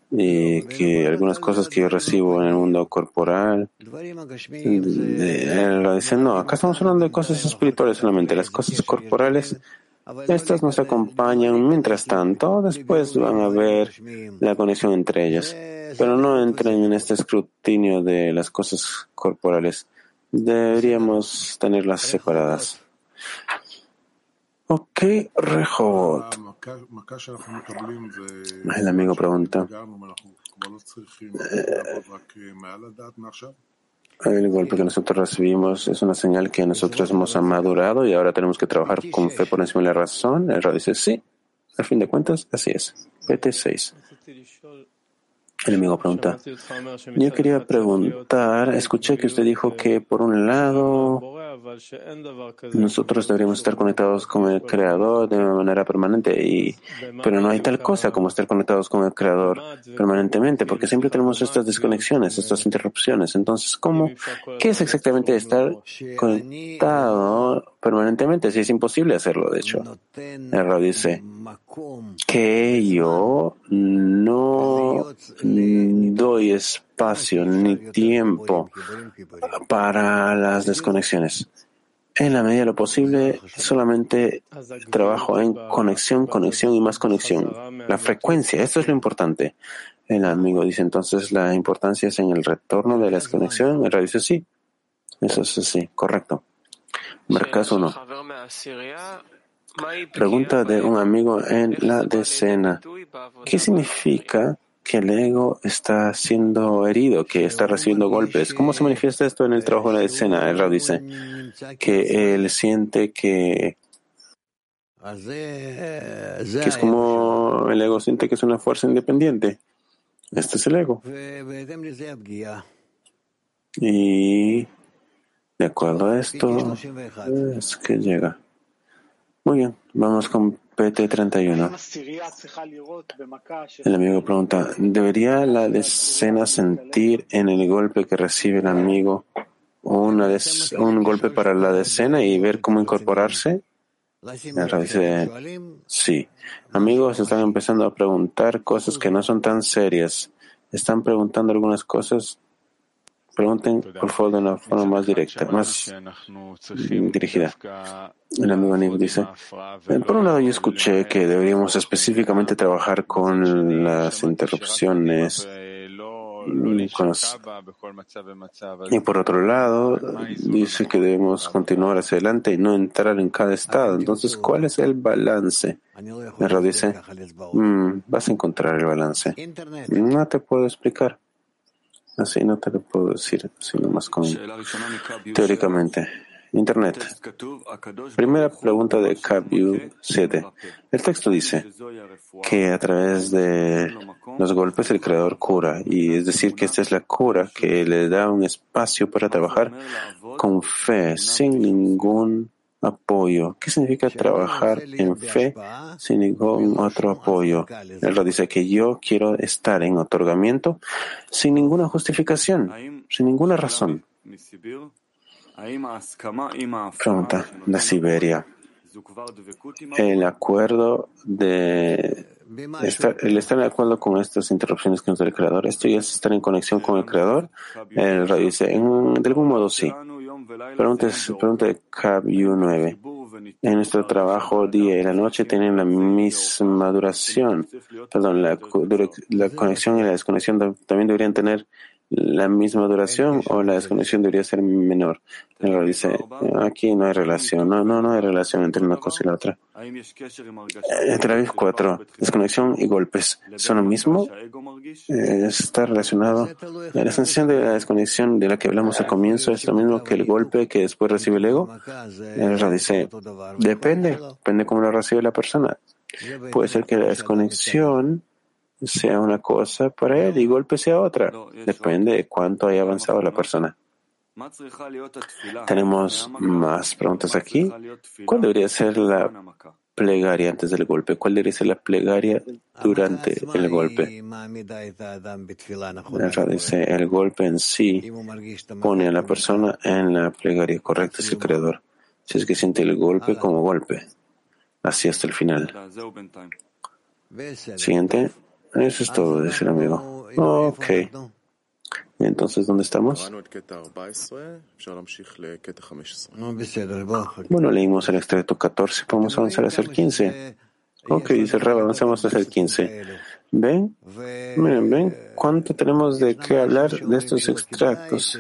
Speaker 1: y que algunas cosas que yo recibo en el mundo corporal, lo dicen, no, acá estamos hablando de cosas espirituales solamente. Las cosas corporales estas nos acompañan mientras tanto, después van a ver la conexión entre ellas, pero no entren en este escrutinio de las cosas corporales. Deberíamos tenerlas separadas. Ok, Rehot. El amigo pregunta. El golpe que nosotros recibimos es una señal que nosotros hemos madurado y ahora tenemos que trabajar con fe por encima de la razón. El dice sí, al fin de cuentas, así es. PT6. El amigo pregunta, yo quería preguntar, escuché que usted dijo que por un lado nosotros deberíamos estar conectados con el Creador de manera permanente, pero no hay tal cosa como estar conectados con el Creador permanentemente, porque siempre tenemos estas desconexiones, estas interrupciones. Entonces, ¿cómo? ¿Qué es exactamente estar conectado permanentemente? Si es imposible hacerlo, de hecho. El dice que yo no doy espacio ni tiempo para las desconexiones. En la medida de lo posible, solamente trabajo en conexión, conexión y más conexión. La frecuencia, esto es lo importante. El amigo dice entonces la importancia es en el retorno de la desconexión. El radio dice sí. Eso es sí, correcto. Mercado uno. Pregunta de un amigo en la decena. ¿Qué significa que el ego está siendo herido, que está recibiendo golpes. ¿Cómo se manifiesta esto en el trabajo de la escena? El dice que él siente que, que es como el ego siente que es una fuerza independiente. Este es el ego. Y de acuerdo a esto es que llega. Muy bien, vamos con PT31. El amigo pregunta, ¿debería la decena sentir en el golpe que recibe el amigo una un golpe para la decena y ver cómo incorporarse? Dice, sí. Amigos están empezando a preguntar cosas que no son tan serias están preguntando algunas cosas, pregunten por favor de una forma más directa, más dirigida. El amigo Nick dice, por un lado yo escuché que deberíamos específicamente trabajar con las interrupciones y por otro lado, dice que debemos continuar hacia adelante y no entrar en cada estado. Entonces, ¿cuál es el balance? El dice, mm, vas a encontrar el balance. No te puedo explicar. Así no te lo puedo decir, sino más con teóricamente. Internet. Primera pregunta de Kabiu 7. El texto dice que a través de los golpes el creador cura, y es decir, que esta es la cura que le da un espacio para trabajar con fe, sin ningún apoyo. ¿Qué significa trabajar en fe sin ningún otro apoyo? Él dice que yo quiero estar en otorgamiento sin ninguna justificación, sin ninguna razón. Pregunta de Siberia. El acuerdo de estar, el estar de acuerdo con estas interrupciones que nos da el creador, esto ya es estar en conexión con el creador. El radio dice, de algún modo sí. Pregunta, pregunta de u 9. En nuestro trabajo día y la noche tienen la misma duración. Perdón, la, la conexión y la desconexión también deberían tener la misma duración o la desconexión debería ser menor. Pero dice, aquí no hay relación, no, no, no hay relación entre una cosa y la otra. Entre las 4, desconexión y golpes, ¿son lo mismo? Está relacionado. La sensación de la desconexión de la que hablamos al comienzo es lo mismo que el golpe que después recibe el ego. El dice, depende, depende cómo lo recibe la persona. Puede ser que la desconexión sea una cosa para él y golpe sea otra. Depende de cuánto haya avanzado la persona. Tenemos más preguntas aquí. ¿Cuál debería ser la plegaria antes del golpe? ¿Cuál debería ser la plegaria durante el golpe? Dice, el golpe en sí pone a la persona en la plegaria correcta, es el creador. Si es que siente el golpe como golpe. Así hasta el final. Siguiente. Eso es todo, dice el amigo. Ok. Entonces, ¿dónde estamos? Bueno, leímos el extracto 14, podemos avanzar hacia el 15. Ok, dice el Rab, avancemos hacia el 15. ¿Ven? Miren, ¿ven? ¿Cuánto tenemos de qué hablar de estos extractos?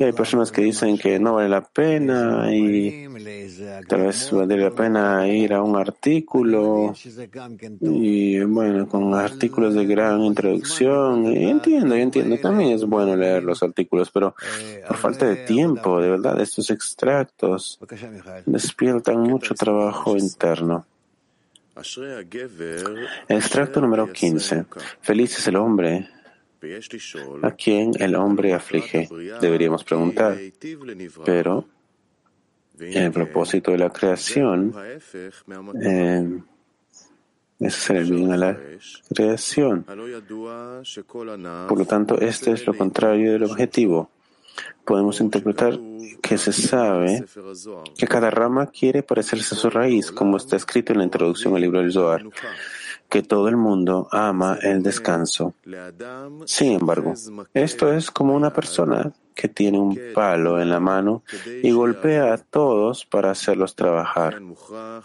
Speaker 1: Y hay personas que dicen que no vale la pena y tal vez vale la pena ir a un artículo y bueno, con artículos de gran introducción. Y entiendo, yo entiendo, también es bueno leer los artículos, pero por falta de tiempo, de verdad, estos extractos despiertan mucho trabajo interno. Extracto número 15. Feliz es el hombre ¿A quién el hombre aflige? Deberíamos preguntar. Pero el propósito de la creación eh, es hacer el bien a la creación. Por lo tanto, este es lo contrario del objetivo. Podemos interpretar que se sabe que cada rama quiere parecerse a su raíz, como está escrito en la introducción al libro del Zohar que todo el mundo ama el descanso. Sin embargo, esto es como una persona que tiene un palo en la mano y golpea a todos para hacerlos trabajar.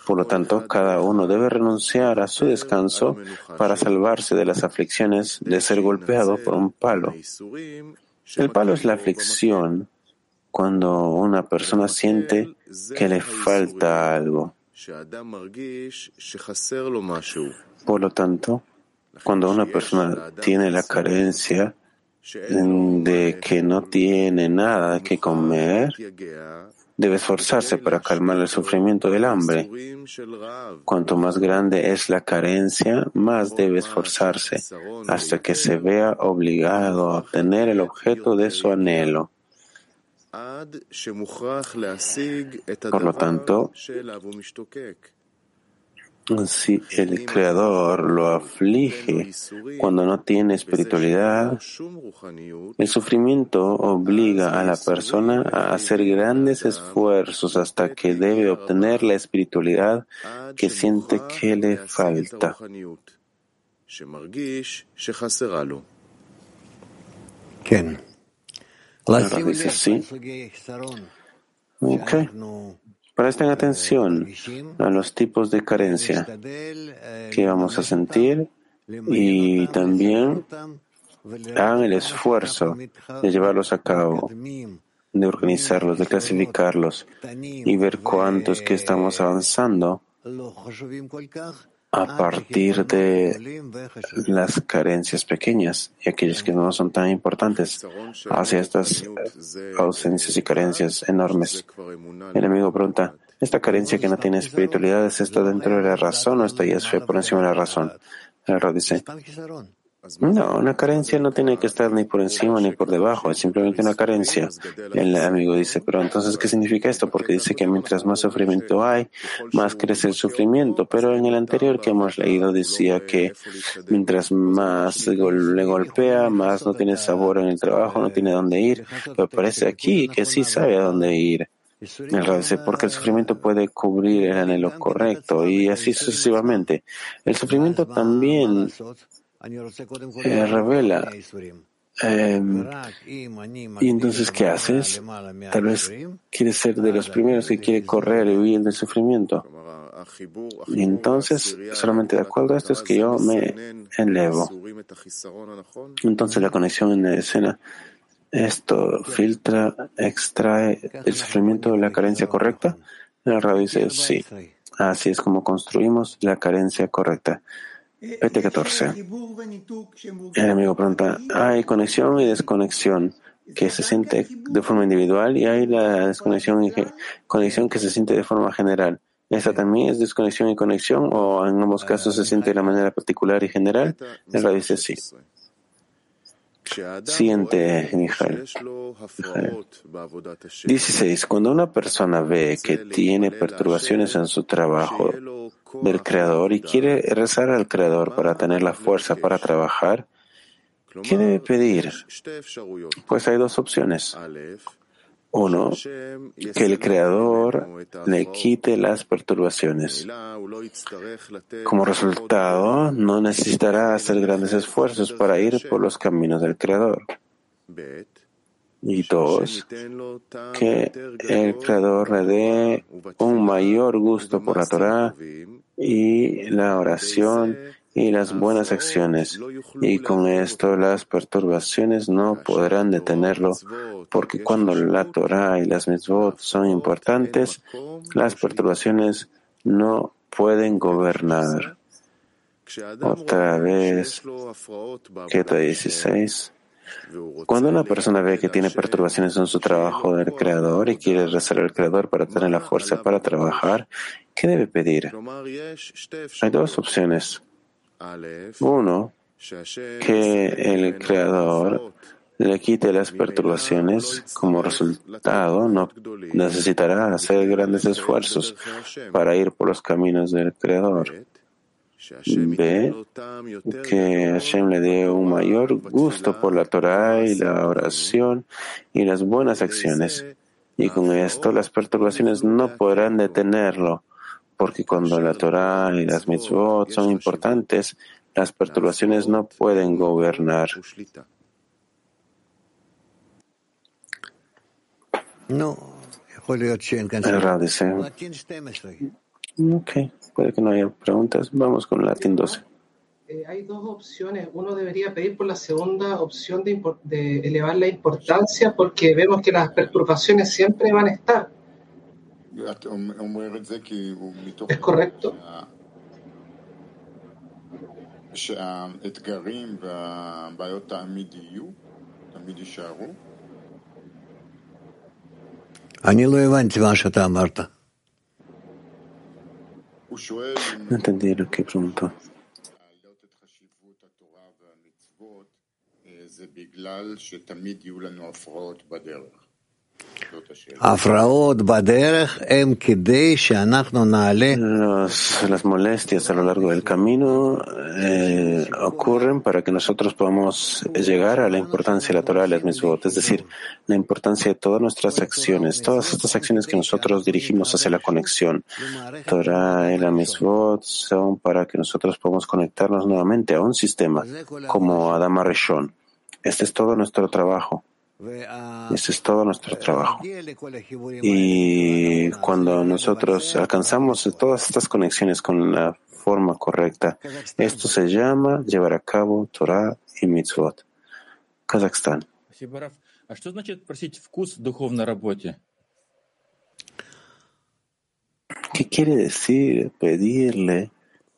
Speaker 1: Por lo tanto, cada uno debe renunciar a su descanso para salvarse de las aflicciones de ser golpeado por un palo. El palo es la aflicción cuando una persona siente que le falta algo. Por lo tanto, cuando una persona tiene la carencia de que no tiene nada que comer, debe esforzarse para calmar el sufrimiento del hambre. Cuanto más grande es la carencia, más debe esforzarse hasta que se vea obligado a obtener el objeto de su anhelo. Por lo tanto, si el Creador lo aflige cuando no tiene espiritualidad, el sufrimiento obliga a la persona a hacer grandes esfuerzos hasta que debe obtener la espiritualidad que siente que le falta. Rav dice sí. Ok. Presten atención a los tipos de carencia que vamos a sentir y también hagan el esfuerzo de llevarlos a cabo, de organizarlos, de clasificarlos y ver cuántos que estamos avanzando a partir de las carencias pequeñas y aquellas que no son tan importantes hacia estas ausencias y carencias enormes. El amigo pregunta, ¿esta carencia que no tiene espiritualidad es esto dentro de la razón o esta ya es fe por encima de la razón? El error dice, no, una carencia no tiene que estar ni por encima ni por debajo, es simplemente una carencia. El amigo dice, pero entonces, ¿qué significa esto? Porque dice que mientras más sufrimiento hay, más crece el sufrimiento. Pero en el anterior que hemos leído decía que mientras más le golpea, más no tiene sabor en el trabajo, no tiene dónde ir. Pero parece aquí que sí sabe a dónde ir. El porque el sufrimiento puede cubrir el anhelo correcto y así sucesivamente. El sufrimiento también eh, revela. Eh, y entonces, ¿qué haces? Tal vez quieres ser de los primeros que quiere correr y huir del sufrimiento. Y entonces, solamente de acuerdo a esto es que yo me elevo. Entonces, la conexión en la escena, esto filtra, extrae el sufrimiento de la carencia correcta. El rabbi dice, sí. Así es como construimos la carencia correcta. PT14. El amigo pregunta, hay conexión y desconexión que se siente de forma individual y hay la desconexión y conexión que se siente de forma general. ¿Esta también es desconexión y conexión o en ambos casos se siente de la manera particular y general? El dice sí. Siguiente, Mijael. 16. Cuando una persona ve que tiene perturbaciones en su trabajo del Creador y quiere rezar al Creador para tener la fuerza para trabajar, ¿qué debe pedir? Pues hay dos opciones. Uno, que el Creador le quite las perturbaciones. Como resultado, no necesitará hacer grandes esfuerzos para ir por los caminos del Creador. Y dos, que el Creador le dé un mayor gusto por la Torah y la oración y las buenas acciones, y con esto las perturbaciones no podrán detenerlo, porque cuando la Torah y las mitzvot son importantes, las perturbaciones no pueden gobernar. Otra vez, Keta 16. Cuando una persona ve que tiene perturbaciones en su trabajo del Creador y quiere rezar al Creador para tener la fuerza para trabajar, ¿qué debe pedir? Hay dos opciones. Uno, que el Creador le quite las perturbaciones. Como resultado, no necesitará hacer grandes esfuerzos para ir por los caminos del Creador. B, que Hashem le dé un mayor gusto por la Torah y la oración y las buenas acciones. Y con esto las perturbaciones no podrán detenerlo porque cuando la Torah y las mitzvot son importantes, las perturbaciones no pueden gobernar.
Speaker 8: No,
Speaker 1: el dice, ok, puede que no haya preguntas. Vamos con Latín 12.
Speaker 9: Eh, hay dos opciones. Uno debería pedir por la segunda opción de, de elevar la importancia porque vemos que las perturbaciones siempre van a estar. אומר את זה כי הוא מתוך... Es correcto.
Speaker 1: שהאתגרים והבעיות תמיד יהיו, תמיד
Speaker 10: יישארו? אני לא הבנתי מה שאתה אמרת. הוא שואל...
Speaker 1: נתנדי
Speaker 10: התורה והמצוות אה, זה בגלל שתמיד יהיו לנו הפרעות בדרך.
Speaker 1: Los- las molestias a lo largo del camino eh, ocurren para que nosotros podamos llegar a la importancia de la Torah y las mitzvot, es decir, la importancia de todas nuestras acciones, todas estas acciones que nosotros dirigimos hacia la conexión. Torah y la mitzvot son para que nosotros podamos conectarnos nuevamente a un sistema como Adama Rishon. Este es todo nuestro trabajo. Ese es todo nuestro trabajo. Y cuando nosotros alcanzamos todas estas conexiones con la forma correcta, esto se llama llevar a cabo Torah y Mitzvot. Kazajstán. ¿Qué quiere decir pedirle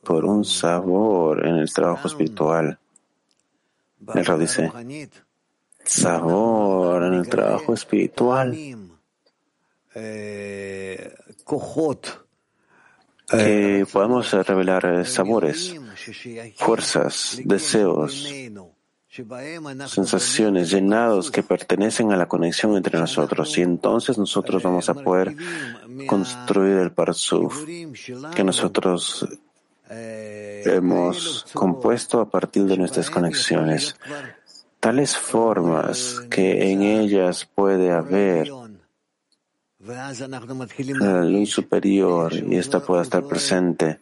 Speaker 1: por un sabor en el trabajo espiritual? El dice sabor en el trabajo espiritual. Que podamos revelar eh, sabores, fuerzas, deseos, sensaciones llenados que pertenecen a la conexión entre nosotros. Y entonces nosotros vamos a poder construir el Parsuf que nosotros hemos compuesto a partir de nuestras conexiones. Tales formas que en ellas puede haber la luz superior y esta pueda estar presente.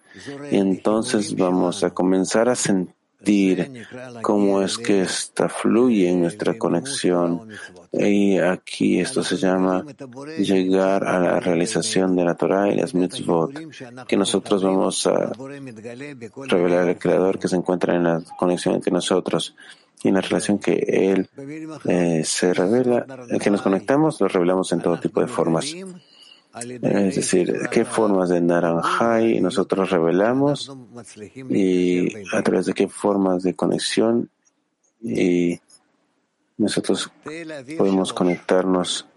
Speaker 1: Y entonces vamos a comenzar a sentir cómo es que esta fluye en nuestra conexión. Y aquí esto se llama llegar a la realización de la Torah y las mitzvot, que nosotros vamos a revelar al Creador que se encuentra en la conexión entre nosotros y en la relación que Él eh, se revela, el que nos conectamos, lo revelamos en todo tipo de formas. Es decir, qué formas de naranjai nosotros revelamos y a través de qué formas de conexión y nosotros podemos conectarnos.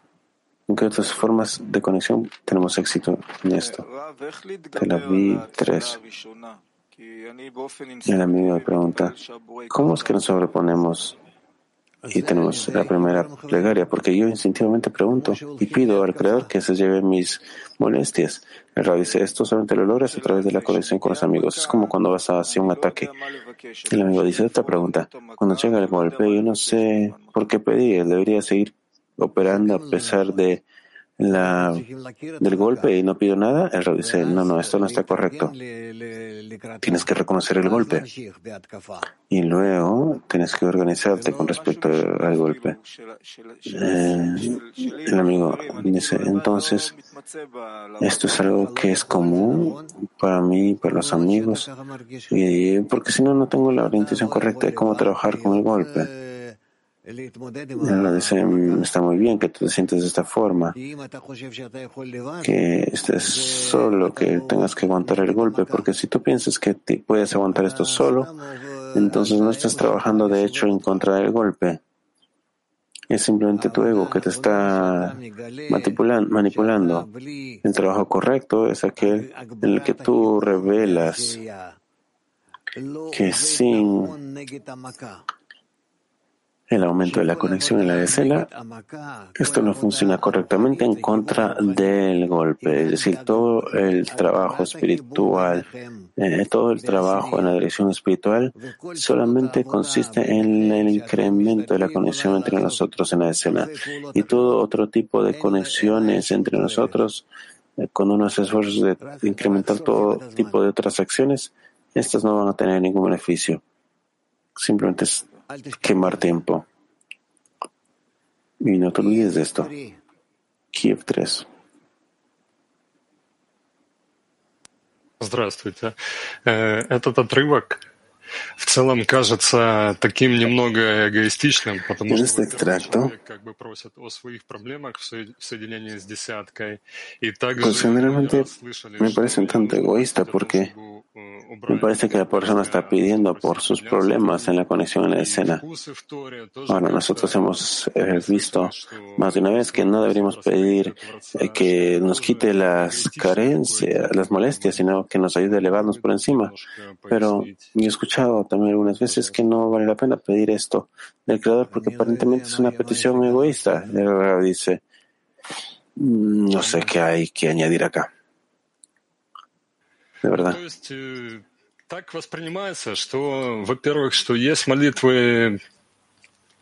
Speaker 1: ¿En qué otras formas de conexión tenemos éxito en esto? Tel Aviv 3. El amigo me pregunta, ¿cómo es que nos sobreponemos y tenemos la primera plegaria? Porque yo instintivamente pregunto y pido al Creador que se lleve mis molestias. El rabbi dice, esto solamente lo logras a través de la conexión con los amigos. Es como cuando vas hacia un ataque. El amigo dice, otra pregunta, cuando llega el golpe, yo no sé por qué pedir, debería seguir operando a pesar de la, del golpe y no pido nada, el dice, no, no, esto no está correcto. Tienes que reconocer el golpe y luego tienes que organizarte con respecto al golpe. Eh, el amigo dice, entonces, esto es algo que es común para mí, para los amigos, y porque si no, no tengo la orientación correcta de cómo trabajar con el golpe. Dice, está muy bien que tú te sientes de esta forma, que estés solo, que tengas que aguantar el golpe, porque si tú piensas que te puedes aguantar esto solo, entonces no estás trabajando de hecho en contra del golpe. Es simplemente tu ego que te está manipulando. El trabajo correcto es aquel en el que tú revelas que sin el aumento de la conexión en la decena, esto no funciona correctamente en contra del golpe. Es decir, todo el trabajo espiritual, eh, todo el trabajo en la dirección espiritual solamente consiste en el incremento de la conexión entre nosotros en la escena. Y todo otro tipo de conexiones entre nosotros, eh, con unos esfuerzos de incrementar todo tipo de otras acciones, estas no van a tener ningún beneficio. Simplemente es quemar tiempo. Y no te olvides de esto. Kiev 3.
Speaker 11: Здравствуйте. Э, Этот отрывок в целом кажется таким немного эгоистичным, потому что
Speaker 1: este extracto
Speaker 11: как бы просит о своих проблемах в со- в соединении с десяткой. И также
Speaker 1: Pues generalmente
Speaker 11: слышали,
Speaker 1: me
Speaker 11: что
Speaker 1: parece un tanto egoísta porque me parece que la persona está pidiendo por sus problemas en la conexión en la escena. Ahora, nosotros hemos eh, visto más de una vez que no deberíamos pedir eh, que nos quite las carencias, las molestias, sino que nos ayude a elevarnos por encima. Pero yo he escuchado también algunas veces que no vale la pena pedir esto del Creador porque aparentemente es una petición egoísta. El Rab dice, No sé qué hay que añadir acá. De verdad.
Speaker 11: То есть э, так воспринимается, что, во-первых, что есть молитвы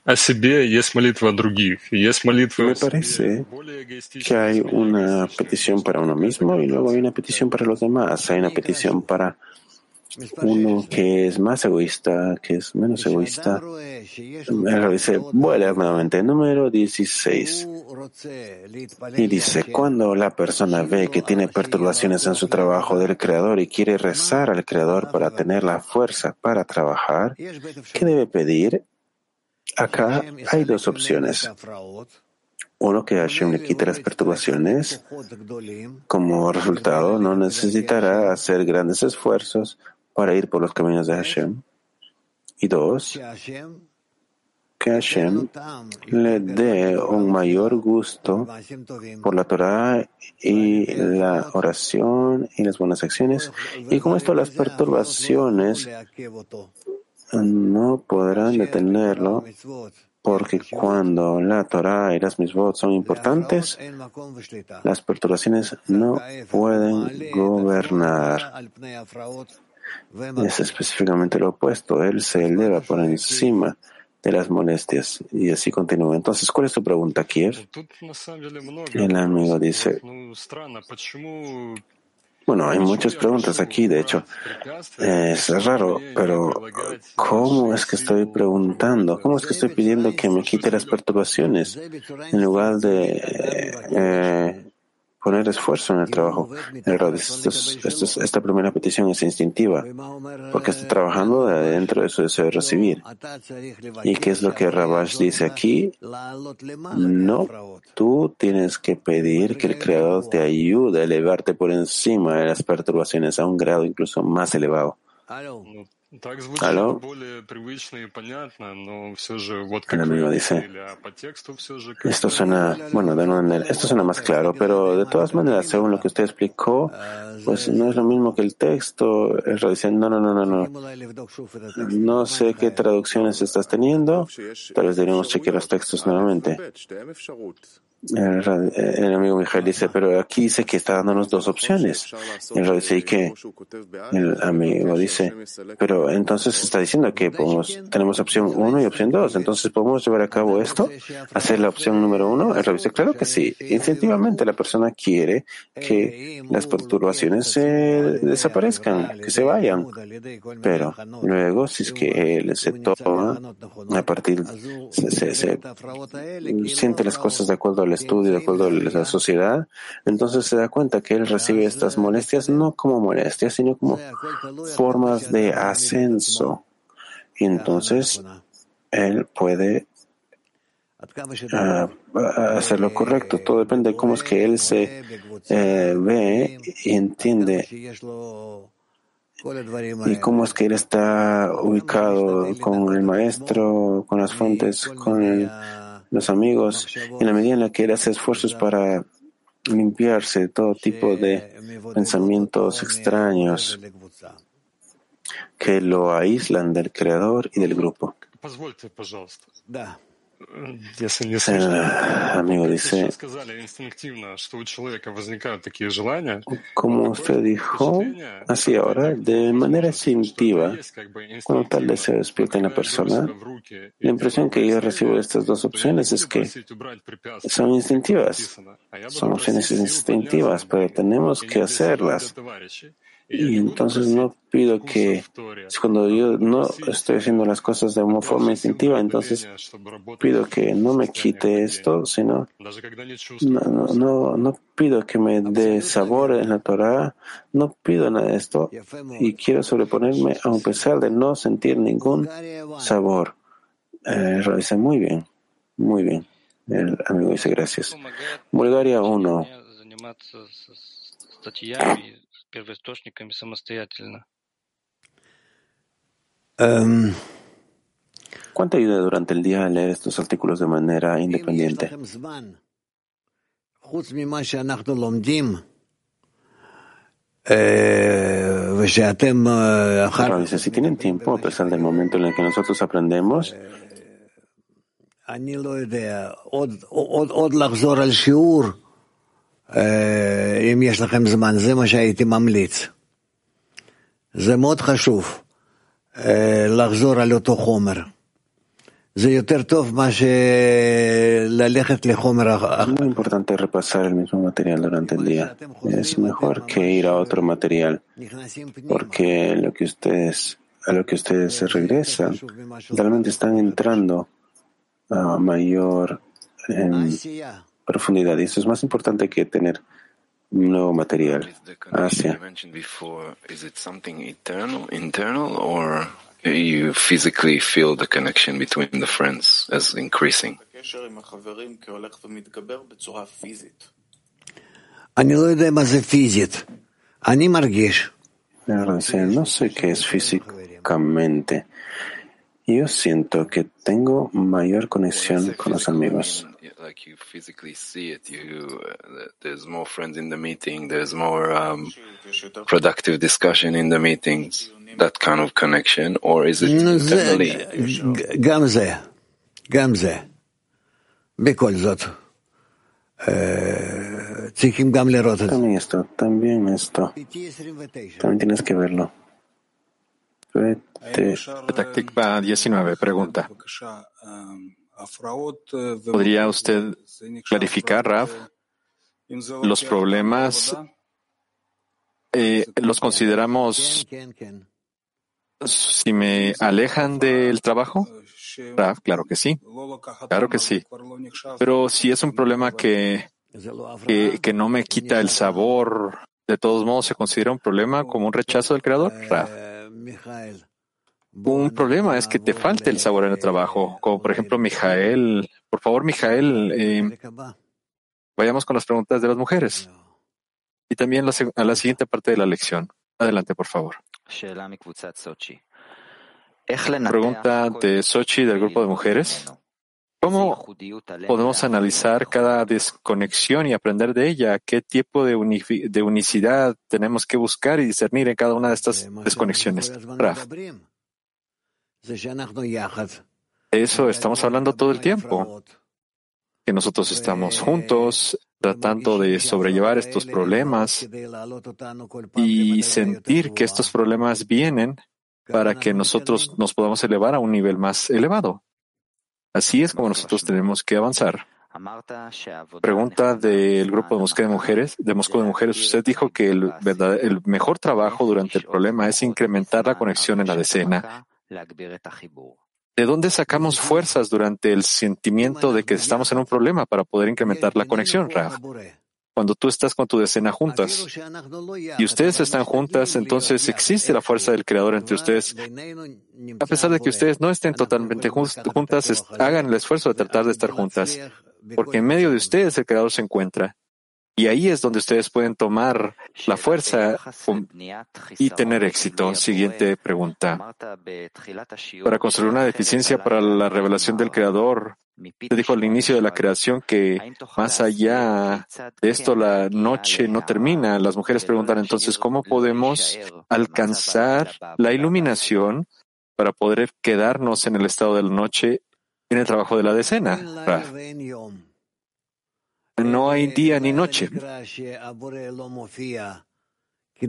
Speaker 11: о себе, есть молитвы о других, и есть молитвы
Speaker 1: Me
Speaker 11: о себе,
Speaker 1: parece
Speaker 11: более
Speaker 1: que
Speaker 11: эгоистичные,
Speaker 1: hay
Speaker 11: более
Speaker 1: una
Speaker 11: эгоистичные,
Speaker 1: petición para uno mismo y luego hay una petición para los demás. Hay una petición para uno que es más egoísta, que es menos egoísta. Dice, voy a leer nuevamente, número 16. Y dice, cuando la persona ve que tiene perturbaciones en su trabajo del Creador y quiere rezar al Creador para tener la fuerza para trabajar, ¿qué debe pedir? Acá hay dos opciones. Uno, que Hashem le quite las perturbaciones. Como resultado, no necesitará hacer grandes esfuerzos para ir por los caminos de Hashem. Y dos, que Hashem le dé un mayor gusto por la Torah y la oración y las buenas acciones. Y con esto las perturbaciones no podrán detenerlo porque cuando la Torah y las misbot son importantes, las perturbaciones no pueden gobernar. Es específicamente lo opuesto. Él se eleva por encima de las molestias. Y así continúa. Entonces, ¿cuál es tu pregunta, Kiev? El amigo dice. Bueno, hay muchas preguntas aquí, de hecho. Es raro, pero ¿cómo es que estoy preguntando? ¿Cómo es que estoy pidiendo que me quite las perturbaciones en lugar de eh, poner esfuerzo en el trabajo? El Rab dice, esto es- esto es- esta primera petición es instintiva, porque está trabajando de dentro de su deseo de recibir. ¿Y qué es lo que Rabash dice aquí? No, tú tienes que pedir que el Creador te ayude a elevarte por encima de las perturbaciones a un grado incluso más elevado.
Speaker 11: Ну, так звучит
Speaker 1: Алло?
Speaker 11: более привычно и понятно, но все же вот
Speaker 1: El
Speaker 11: как вы
Speaker 1: amigo dice,
Speaker 11: говорили, а по тексту все же
Speaker 1: esto
Speaker 11: как-то
Speaker 1: suena, bueno, de nuevo, esto suena más claro, pero de todas maneras, según lo que usted explicó, pues no es lo mismo que el texto. El Rab dice, no, no, no, no, no. No sé qué traducciones estás teniendo. Tal vez deberíamos chequear los textos nuevamente. El, Rab- el amigo Mijael dice, pero aquí dice que está dándonos dos opciones. El Rab dice, ¿y qué? El amigo dice, pero entonces está diciendo que tenemos opción uno y opción dos. Entonces, ¿podemos llevar a cabo esto? ¿Hacer la opción número uno? El Rab dice, claro que sí. Instintivamente la persona quiere que las perturbaciones se desaparezcan, que se vayan. Pero luego, si es que él se toma a partir, se, siente las cosas de acuerdo al estudio, de acuerdo a la sociedad, entonces se da cuenta que él recibe estas molestias no como molestias, sino como formas de ascenso. Y entonces él puede ah, hacer lo correcto. Todo depende de cómo es que él se eh, ve y entiende y cómo es que él está ubicado con el maestro, con las fuentes, con el- los amigos, en la medida en la que él hace esfuerzos para limpiarse de todo tipo de pensamientos extraños que lo aíslan del creador y del grupo.
Speaker 11: Э,
Speaker 1: amigo dice, como usted dijo, así ahora, de manera instintiva, cuando tal deseo despierta en la persona, la impresión que yo recibo de estas dos opciones es que son instintivas, son opciones instintivas, pero tenemos que hacerlas. Y entonces no pido que, cuando yo no estoy haciendo las cosas de una forma instintiva, entonces pido que no me quite esto, sino no, no, no, no pido que me dé sabor en la Torah, no pido nada de esto y quiero sobreponerme a pesar de no sentir ningún sabor. Eh, dice, muy bien, muy bien. El amigo dice gracias. Bulgaria 1
Speaker 12: первоисточниками самостоятельно.
Speaker 13: Um,
Speaker 1: ¿Cuánto ayuda durante el día a leer estos artículos de manera independiente? Si tienen tiempo, a pesar del momento en el que nosotros aprendemos,
Speaker 13: אם יש לכם זמן, זה מה שהייתי ממליץ. זה מאוד חשוב, אה, לחזור על אותו חומר. זה יותר טוב מאשר ללכת לחומר אחר.
Speaker 1: Es muy importante repasar el mismo material durante el día. Es mejor que ir a otro material, porque lo que ustedes, a lo que ustedes se regresan, realmente están entrando a mayor en profundidad. Y eso es más importante que tener nuevo material.
Speaker 14: Hacia. you physically feel the connection between the friends as increasing.
Speaker 1: No sé qué es físicamente. Yo siento que tengo mayor conexión con los amigos.
Speaker 14: Like you physically see it, you uh, there's more friends in the meeting, there's more um, productive discussion in the meetings, that kind of connection, or is it
Speaker 13: נו, זה,
Speaker 14: internally?
Speaker 13: גם זה, גם זה. בכל זאת. אה, צריכים גם לראות את זה.
Speaker 1: También esto, también esto. También tienes que verlo. Vete.
Speaker 15: Taktikva 19 pregunta. ¿Podría usted clarificar, Raf, los problemas eh, los consideramos si me alejan del trabajo? Raf, claro que sí. Claro que sí. Pero si es un problema que, que, que no me quita el sabor, de todos modos, ¿se considera un problema como un rechazo del creador? Raf. Un problema es que te falte el sabor en el trabajo, como por ejemplo Mijael. Por favor, Mijael, eh, vayamos con las preguntas de las mujeres. Y también a la siguiente parte de la lección. Adelante, por favor. Pregunta de Sochi del grupo de mujeres. ¿Cómo podemos analizar cada desconexión y aprender de ella? ¿Qué tipo de, de unicidad tenemos que buscar y discernir en cada una de estas desconexiones? Raf de eso estamos hablando todo el tiempo. Que nosotros estamos juntos tratando de sobrellevar estos problemas y sentir que estos problemas vienen para que nosotros nos podamos elevar a un nivel más elevado. Así es como nosotros tenemos que avanzar. Pregunta del grupo de Moscú de Mujeres. De Moscú de Mujeres, usted dijo que el, verdad- el mejor trabajo durante el problema es incrementar la conexión en la decena. ¿De dónde sacamos fuerzas durante el sentimiento de que estamos en un problema para poder incrementar la conexión, Raf? Cuando tú estás con tu decena juntas y ustedes están juntas, entonces existe la fuerza del Creador entre ustedes. A pesar de que ustedes no estén totalmente jun- juntas, hagan el esfuerzo de tratar de estar juntas, porque en medio de ustedes el Creador se encuentra. Y ahí es donde ustedes pueden tomar la fuerza y tener éxito. Siguiente pregunta. Para construir una deficiencia para la revelación del Creador, te dijo al inicio de la creación que más allá de esto la noche no termina. Las mujeres preguntan entonces cómo podemos alcanzar la iluminación para poder quedarnos en el estado de la noche en el trabajo de la decena. Raf. No hay día ni noche,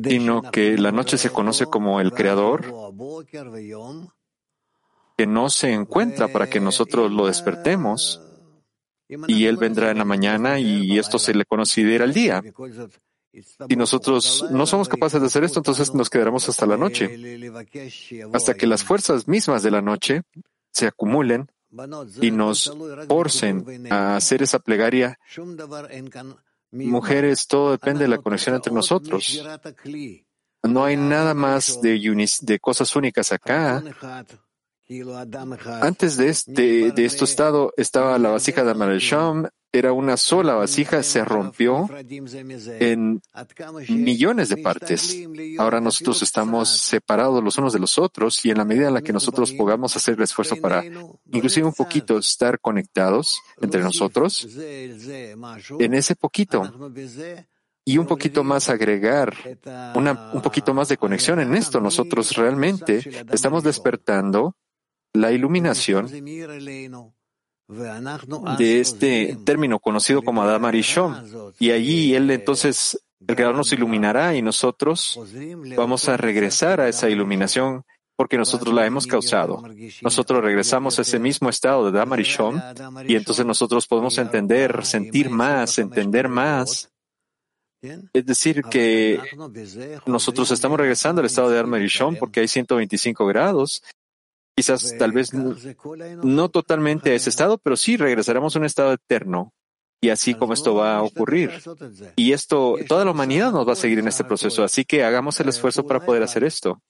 Speaker 15: sino que la noche se conoce como el Creador, que no se encuentra para que nosotros lo despertemos, y Él vendrá en la mañana y esto se le considera el día. Si nosotros no somos capaces de hacer esto, entonces nos quedaremos hasta la noche, hasta que las fuerzas mismas de la noche se acumulen y nos forcen a hacer esa plegaria. Mujeres, todo depende de la conexión entre nosotros. No hay nada más de, unis- de cosas únicas acá. Antes de este, de este estado estaba la vasija de Amarasham, era una sola vasija, se rompió en millones de partes. Ahora nosotros estamos separados los unos de los otros y en la medida en la que nosotros podamos hacer el esfuerzo para inclusive un poquito estar conectados entre nosotros, en ese poquito y un poquito más agregar un poquito más de conexión en esto, nosotros realmente estamos despertando la iluminación de este término conocido como Adam Arishon. Y allí él entonces, el Creador nos iluminará y nosotros vamos a regresar a esa iluminación porque nosotros la hemos causado. Nosotros regresamos a ese mismo estado de Adam Arishon y entonces nosotros podemos entender, sentir más, entender más. Es decir, que nosotros estamos regresando al estado de Adam Arishon porque hay 125 grados Quizás tal vez no totalmente a ese estado, pero sí regresaremos a un estado eterno. Y así como esto va a ocurrir. Y esto, toda la humanidad nos va a seguir en este proceso. Así que hagamos el esfuerzo para poder hacer esto.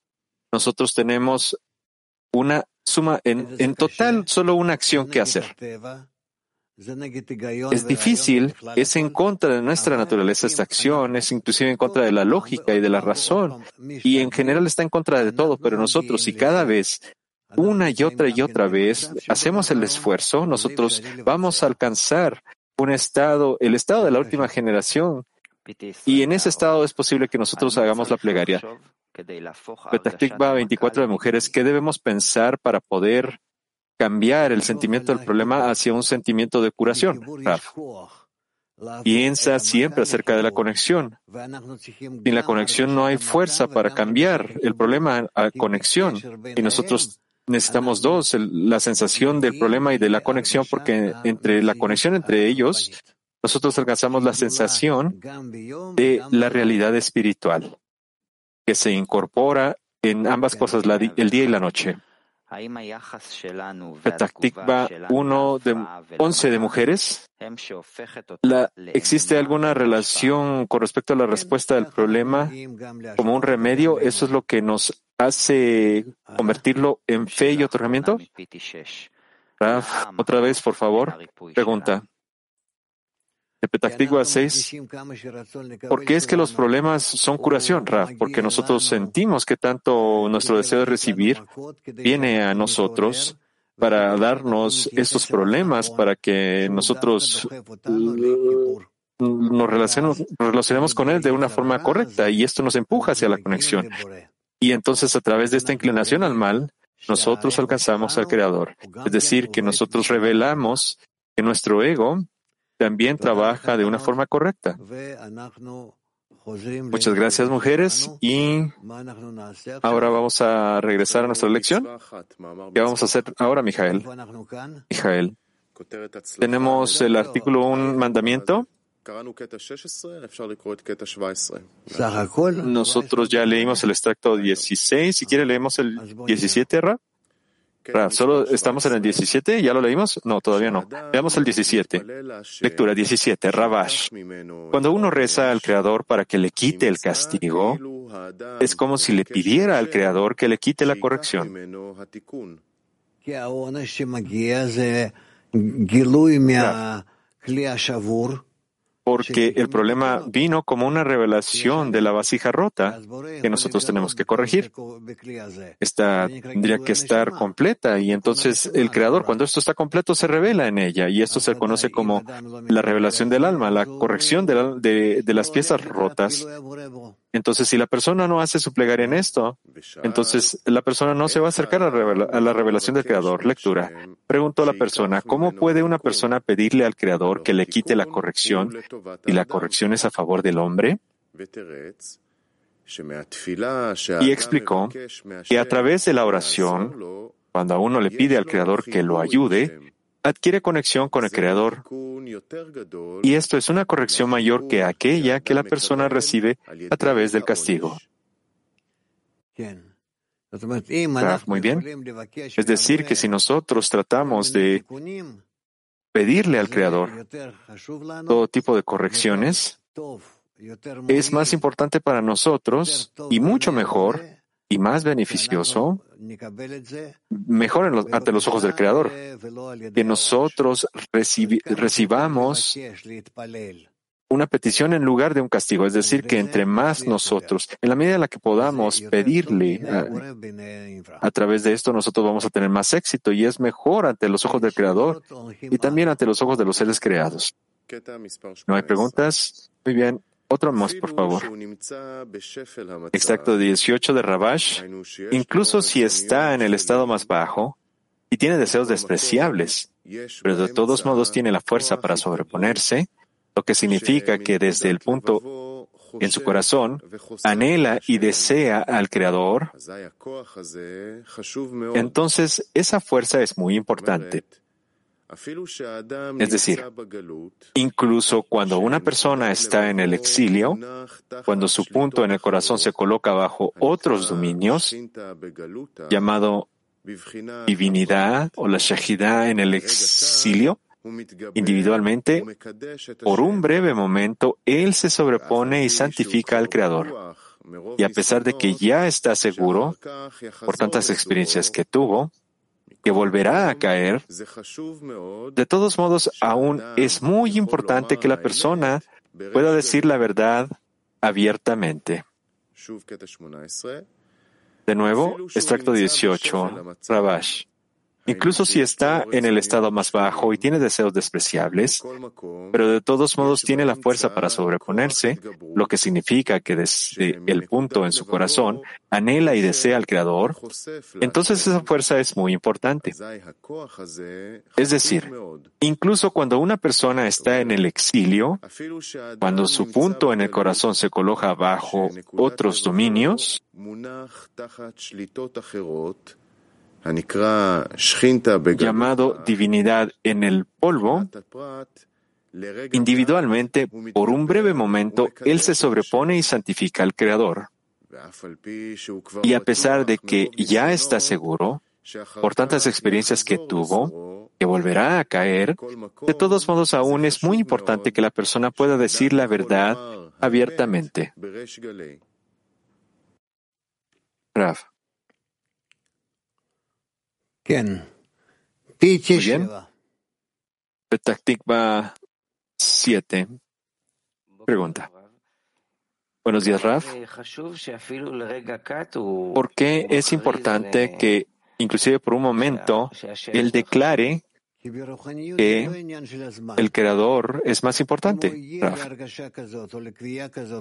Speaker 15: Nosotros tenemos una suma, en, en total, solo una acción que hacer. Es difícil, es en contra de nuestra naturaleza esta acción, es inclusive en contra de la lógica y de la razón, y en general está en contra de todo, pero nosotros, y cada vez una y otra y otra vez hacemos el esfuerzo, nosotros vamos a alcanzar un estado, el estado de la última generación. Y en ese estado es posible que nosotros hagamos la plegaria. Petah 24 de mujeres, ¿qué debemos pensar para poder cambiar el sentimiento del problema hacia un sentimiento de curación? Piensa siempre acerca de la conexión. Sin la conexión no hay fuerza para cambiar el problema a conexión. Y nosotros necesitamos dos, la sensación del problema y de la conexión, porque entre la conexión entre ellos, nosotros alcanzamos la sensación de la realidad espiritual, que se incorpora en ambas cosas, el día y la noche. Petaktikva 1 de 11 de mujeres. La, ¿Existe alguna relación con respecto a la respuesta del problema como un remedio? ¿Eso es lo que nos hace convertirlo en fe y otorgamiento? Raf, otra vez, por favor. Pregunta. De Petactigua 6. ¿Por qué es que los problemas son curación, Raf? Porque nosotros sentimos que tanto nuestro deseo de recibir viene a nosotros para darnos estos problemas, para que nosotros nos relacionemos con Él de una forma correcta y esto nos empuja hacia la conexión. Y entonces a través de esta inclinación al mal, nosotros alcanzamos al Creador. Es decir, que nosotros revelamos que nuestro ego también trabaja de una forma correcta. Muchas gracias, mujeres. Y ahora vamos a regresar a nuestra lección. ¿Qué vamos a hacer ahora, Mijael? Mijael. Tenemos el artículo un mandamiento nosotros ya leímos el extracto 16. Si quiere, leemos el 17, Ra. Ra, ¿solo estamos en el 17? ¿Ya lo leímos? No, todavía no. Veamos el 17. Lectura 17, Rabash. Cuando uno reza al Creador para que le quite el castigo, es como si le pidiera al Creador que le quite la corrección porque el problema vino como una revelación de la vasija rota que nosotros tenemos que corregir. Esta tendría que estar completa y entonces el Creador, cuando esto está completo, se revela en ella y esto se conoce como la revelación del alma, la corrección de, de las piezas rotas. Entonces, si la persona no hace su plegaria en esto, entonces la persona no se va a acercar a, la revelación del Creador. Lectura. Preguntó a la persona, ¿cómo puede una persona pedirle al Creador que le quite la corrección y la corrección es a favor del hombre? Y explicó que a través de la oración, cuando a uno le pide al Creador que lo ayude, adquiere conexión con el Creador. Y esto es una corrección mayor que aquella que la persona recibe a través del castigo. muy bien. Es decir, que si nosotros tratamos de pedirle al Creador todo tipo de correcciones, es más importante para nosotros y mucho mejor y más beneficioso, mejor ante los ojos del Creador, que nosotros recibamos una petición en lugar de un castigo. Es decir, que entre más nosotros, en la medida en la que podamos pedirle a, a, través de esto, nosotros vamos a tener más éxito y es mejor ante los ojos del Creador y también ante los ojos de los seres creados. ¿No hay preguntas? Muy bien. Otro más, por favor. Extracto 18 de Rabash. Incluso si está en el estado más bajo, y tiene deseos despreciables, pero de todos modos tiene la fuerza para sobreponerse, lo que significa que desde el punto en su corazón anhela y desea al Creador, entonces esa fuerza es muy importante. Es decir, incluso cuando una persona está en el exilio, cuando su punto en el corazón se coloca bajo otros dominios, llamado divinidad o la shahidá en el exilio, individualmente, por un breve momento, él se sobrepone y santifica al Creador. Y a pesar de que ya está seguro, por tantas experiencias que tuvo, que volverá a caer, de todos modos, aún es muy importante que la persona pueda decir la verdad abiertamente. De nuevo, extracto 18, Rabash. Incluso si está en el estado más bajo y tiene deseos despreciables, pero de todos modos tiene la fuerza para sobreponerse, lo que significa que desde el punto en su corazón anhela y desea al Creador, entonces esa fuerza es muy importante. Es decir, incluso cuando una persona está en el exilio, cuando su punto en el corazón se coloca bajo otros dominios, llamado divinidad en el polvo, individualmente, por un breve momento, él se sobrepone y santifica al Creador. Y a pesar de que ya está seguro, por tantas experiencias que tuvo, que volverá a caer, de todos modos aún es muy importante que la persona pueda decir la verdad abiertamente. Rav. Muy bien. Petactikva 7. Pregunta. Buenos días, Raf. ¿Por qué es importante que, inclusive por un momento, él declare que el creador es más importante, Raf.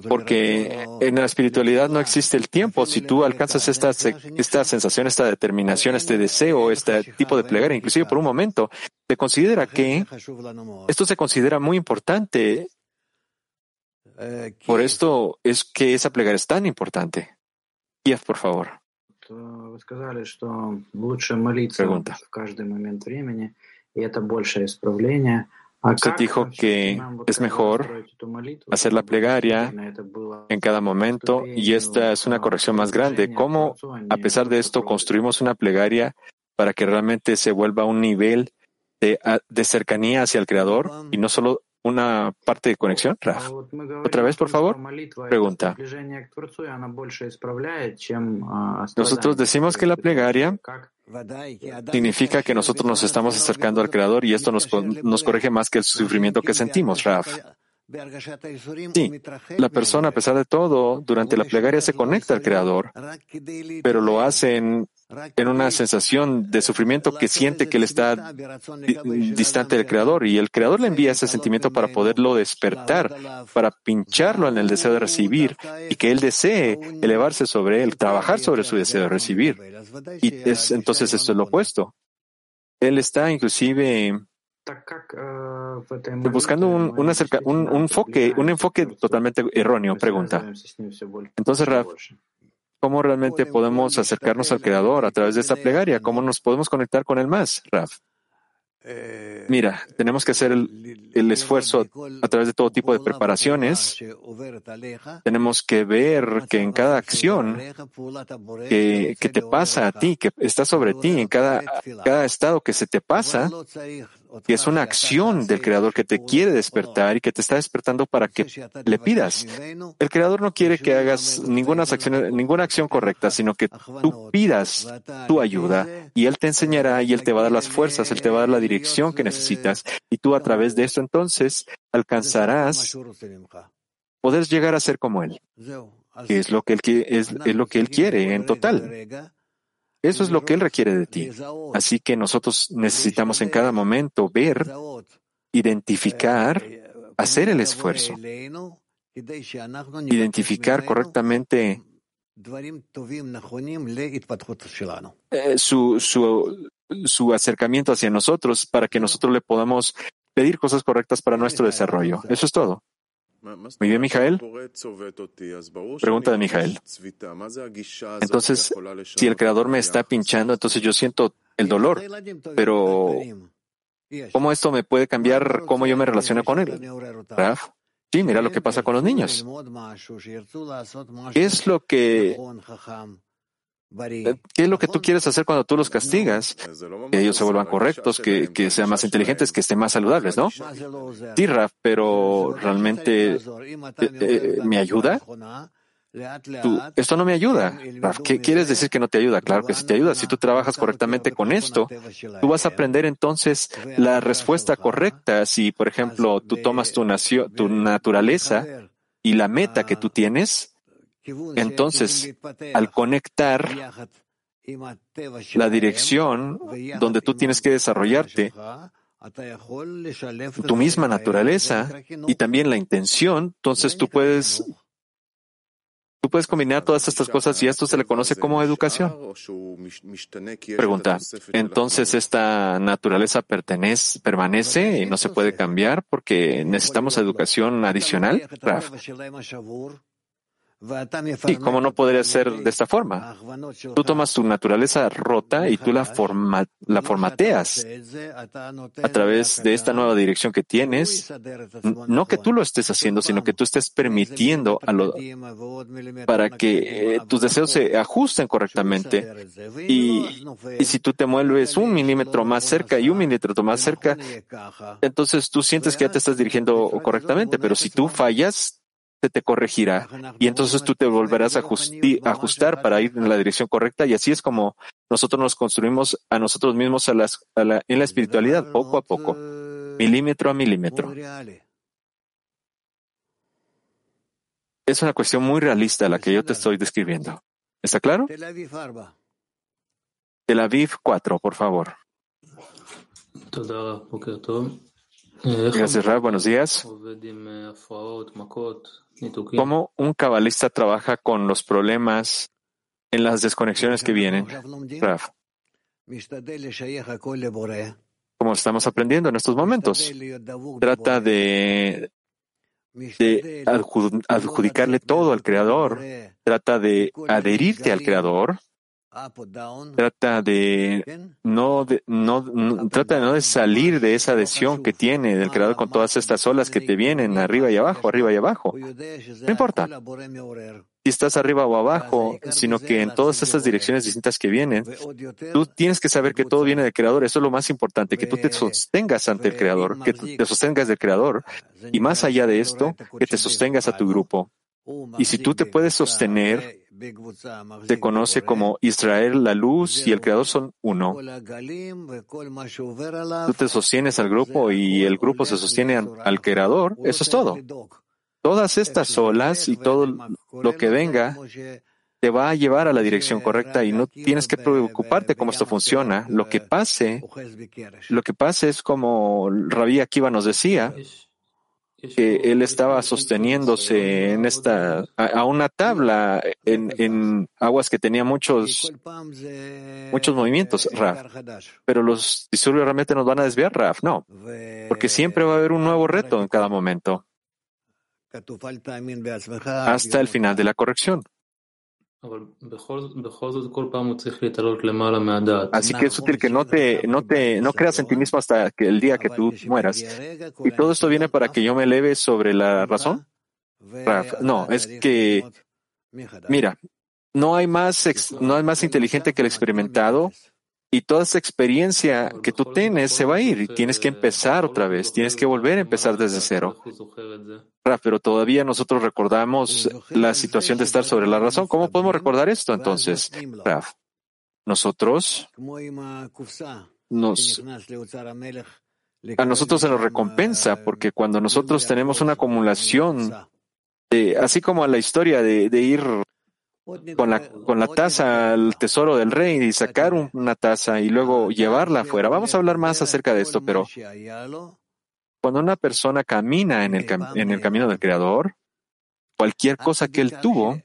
Speaker 15: Porque en la espiritualidad no existe el tiempo. Si tú alcanzas esta, esta sensación, esta determinación, este deseo, este tipo de plegaria, inclusive por un momento, se considera que esto se considera muy importante. Por esto es que esa plegaria es tan importante. Kiev, por favor. Pregunta. Usted dijo que es mejor hacer la plegaria en cada momento y esta es una corrección más grande. ¿Cómo, a pesar de esto, construimos una plegaria para que realmente se vuelva un nivel de, de cercanía hacia el Creador y no solo una parte de conexión, Raf. Otra vez, por favor. Pregunta. Nosotros decimos que la plegaria significa que nosotros nos estamos acercando al Creador y esto nos, nos corrige más que el sufrimiento que sentimos, Raf. Sí, la persona, a pesar de todo, durante la plegaria se conecta al Creador, pero lo hace en, una sensación de sufrimiento que siente que él está distante del Creador y el Creador le envía ese sentimiento para poderlo despertar, para pincharlo en el deseo de recibir y que él desee elevarse sobre él, trabajar sobre su deseo de recibir. Y es, entonces esto es lo opuesto. Él está inclusive buscando un, un, un, enfoque, un enfoque totalmente erróneo, pregunta. Entonces, Raf, ¿cómo realmente podemos acercarnos al Creador a través de esta plegaria? ¿Cómo nos podemos conectar con Él más, Raf? Mira, tenemos que hacer el, esfuerzo a través de todo tipo de preparaciones. Tenemos que ver que en cada acción que, que te pasa a ti, que está sobre ti, en cada, cada estado que se te pasa, que es una acción del Creador que te quiere despertar y que te está despertando para que le pidas. El Creador no quiere que hagas ninguna acción, correcta, sino que tú pidas tu ayuda y Él te enseñará y Él te va a dar las fuerzas, Él te va a dar la dirección que necesitas y tú a través de esto entonces alcanzarás poder llegar a ser como Él, que es lo que es lo que él quiere en total. Eso es lo que Él requiere de ti. Así que nosotros necesitamos en cada momento ver, identificar, hacer el esfuerzo, identificar correctamente eh, su, su, su acercamiento hacia nosotros para que nosotros le podamos pedir cosas correctas para nuestro desarrollo. Eso es todo. Muy bien, Mijael. Pregunta de Mijael. Entonces, si el creador me está pinchando, entonces yo siento el dolor, pero ¿cómo esto me puede cambiar cómo yo me relaciono con él? Raf, sí, mira lo que pasa con los niños. ¿Qué es lo que ¿Qué es lo que tú quieres hacer cuando tú los castigas? Que ellos se vuelvan correctos, que, que sean más inteligentes, que estén más saludables, ¿no? Sí, Raf, pero realmente eh, eh, ¿me ayuda? Tú, esto no me ayuda. Raf, ¿qué quieres decir que no te ayuda? Claro que sí te ayuda. Si tú trabajas correctamente con esto, tú vas a aprender entonces la respuesta correcta. Si, por ejemplo, tú tomas tu, nacio, tu naturaleza y la meta que tú tienes, entonces, al conectar la dirección donde tú tienes que desarrollarte, tu misma naturaleza y también la intención, entonces tú puedes Tú puedes combinar todas estas cosas y esto se le conoce como educación. Pregunta, entonces esta naturaleza pertenece, permanece y no se puede cambiar porque necesitamos educación adicional, Raf. ¿Y cómo no podría ser de esta forma? Tú tomas tu naturaleza rota y tú la, la formateas a través de esta nueva dirección que tienes. No que tú lo estés haciendo, sino que tú estés permitiendo a lo, para que eh, tus deseos se ajusten correctamente. Y si tú te mueves un milímetro más cerca y un milímetro más cerca, entonces tú sientes que ya te estás dirigiendo correctamente. Pero si tú fallas, te corregirá y entonces tú te volverás a ajustar para ir en la dirección correcta y así es como nosotros nos construimos a nosotros mismos a las, en la espiritualidad poco a poco, milímetro a milímetro. Es una cuestión muy realista la que yo te estoy describiendo. ¿Está claro? Tel Aviv 4, por favor. Gracias, Rab. Buenos días. ¿Cómo un cabalista trabaja con los problemas en las desconexiones que vienen? Raf. Como estamos aprendiendo en estos momentos. Trata de, de adjudicarle todo al Creador. Trata de adherirte al Creador trata de no, de, no, trata de no de salir de esa adhesión que tiene del creador con todas estas olas que te vienen arriba y abajo, arriba y abajo. No importa. si estás arriba o abajo, sino que en todas estas direcciones distintas que vienen, tú tienes que saber que todo viene del creador. Eso es lo más importante, que tú te sostengas ante el creador, que te sostengas del creador y más allá de esto, que te sostengas a tu grupo. Y si tú te puedes sostener, se conoce como Israel, la luz y el Creador son uno. Tú te sostienes al grupo y el grupo se sostiene al Creador. Eso es todo. Todas estas olas y todo lo que venga te va a llevar a la dirección correcta y no tienes que preocuparte cómo esto funciona. Lo que pase, lo que pase es como Rabí Akiva nos decía, que él estaba sosteniéndose en esta, a, una tabla en, en, aguas que tenía muchos, muchos movimientos, Raf. Pero los disturbios realmente nos van a desviar, Raf, no. Porque siempre va a haber un nuevo reto en cada momento. Hasta el final de la corrección. Así que es útil que no te, no te, no creas en ti mismo hasta que el día que tú mueras. Y todo esto viene para que yo me eleve sobre la razón. No, es que, mira, no hay más, no hay más inteligente que el experimentado y toda esa experiencia que tú tienes se va a ir y tienes que empezar otra vez, tienes que volver a empezar desde cero. Pero todavía nosotros recordamos la situación de estar sobre la razón. ¿Cómo podemos recordar esto entonces, Raf? Nosotros nos, a nosotros se nos recompensa porque cuando nosotros tenemos una acumulación, de, así como a la historia de, de ir con la, con la taza al tesoro del rey y sacar una taza y luego llevarla afuera. Vamos a hablar más acerca de esto, pero cuando una persona camina en el, en el camino del Creador, cualquier cosa que él tuvo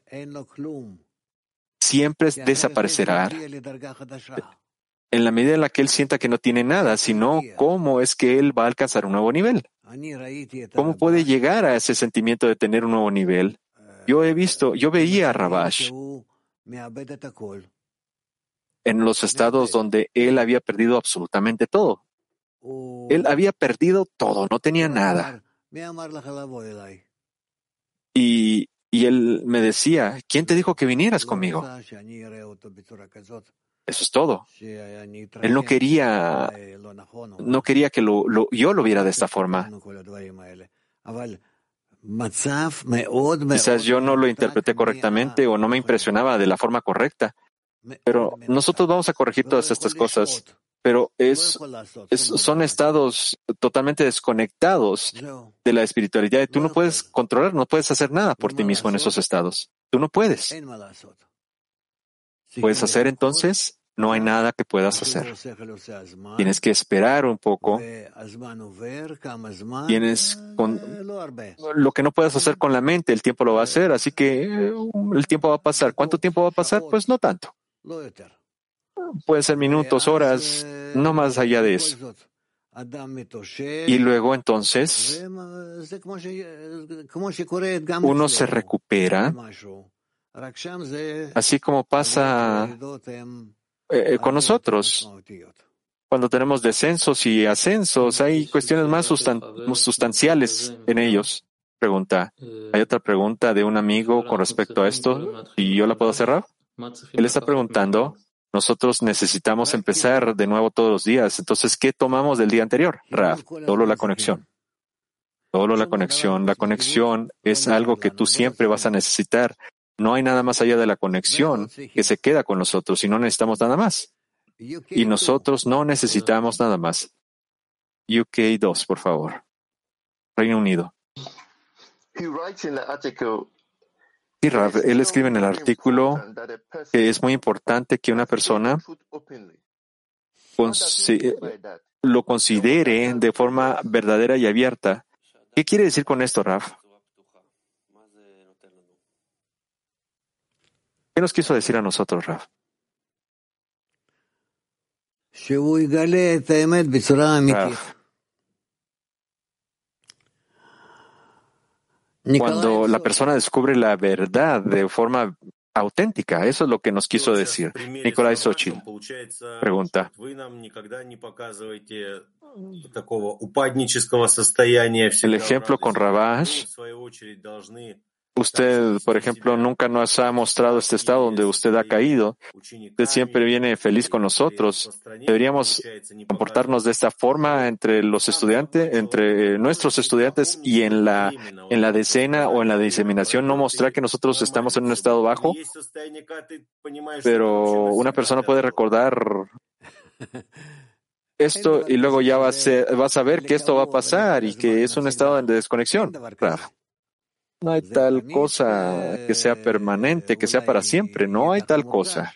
Speaker 15: siempre desaparecerá en la medida en la que él sienta que no tiene nada, sino cómo es que él va a alcanzar un nuevo nivel. ¿Cómo puede llegar a ese sentimiento de tener un nuevo nivel? Yo he visto, yo veía a Rabash en los estados donde él había perdido absolutamente todo. Él había perdido todo, no tenía nada. Y, y él me decía, ¿quién te dijo que vinieras conmigo? Eso es todo. Él no quería, no quería que lo, lo- yo lo viera de esta forma. Quizás yo no lo interpreté correctamente o no me impresionaba de la forma correcta, pero nosotros vamos a corregir todas estas cosas. Pero es, es- son estados totalmente desconectados de la espiritualidad y tú no puedes controlar, no puedes hacer nada por ti mismo en esos estados. Tú no puedes. ¿Puedes hacer entonces? No hay nada que puedas hacer. Tienes que esperar un poco. Tienes con lo que no puedes hacer con la mente, el tiempo lo va a hacer, así que eh, el tiempo va a pasar. ¿Cuánto tiempo va a pasar? Pues no tanto. Puede ser minutos, horas, no más allá de eso. Y luego entonces uno se recupera, así como pasa eh, con nosotros. Cuando tenemos descensos y ascensos, hay cuestiones más sustan- sustanciales en ellos. Pregunta. Hay otra pregunta de un amigo con respecto a esto. ¿Y yo la puedo cerrar? Él está preguntando, nosotros necesitamos empezar de nuevo todos los días. Entonces, ¿qué tomamos del día anterior? Raf, solo la conexión. Solo la conexión. La conexión es algo que tú siempre vas a necesitar. No hay nada más allá de la conexión que se queda con nosotros y no necesitamos nada más. Y nosotros no necesitamos nada más. UK 2, por favor. Reino Unido.
Speaker 6: He writes in the article
Speaker 15: Sí, Rav, él escribe en el artículo que es muy importante que una persona consi- lo considere de forma verdadera y abierta. ¿Qué quiere decir con esto, Raf? ¿Qué nos quiso decir a nosotros, Raf? Raf, Cuando la persona descubre la verdad de forma auténtica, eso es lo que nos quiso decir. Nicolai Sochi pregunta. El ejemplo con Rabash Usted, por ejemplo, nunca nos ha mostrado este estado donde usted ha caído. Usted siempre viene feliz con nosotros. Deberíamos comportarnos de esta forma entre los estudiantes, entre nuestros estudiantes y en la, en la decena o en la diseminación, no mostrar que nosotros estamos en un estado bajo. Pero una persona puede recordar esto y luego ya va a ser, vas a ver que esto va a pasar y que es un estado de desconexión. Claro. No hay tal cosa que sea permanente, que sea para siempre. No hay tal cosa.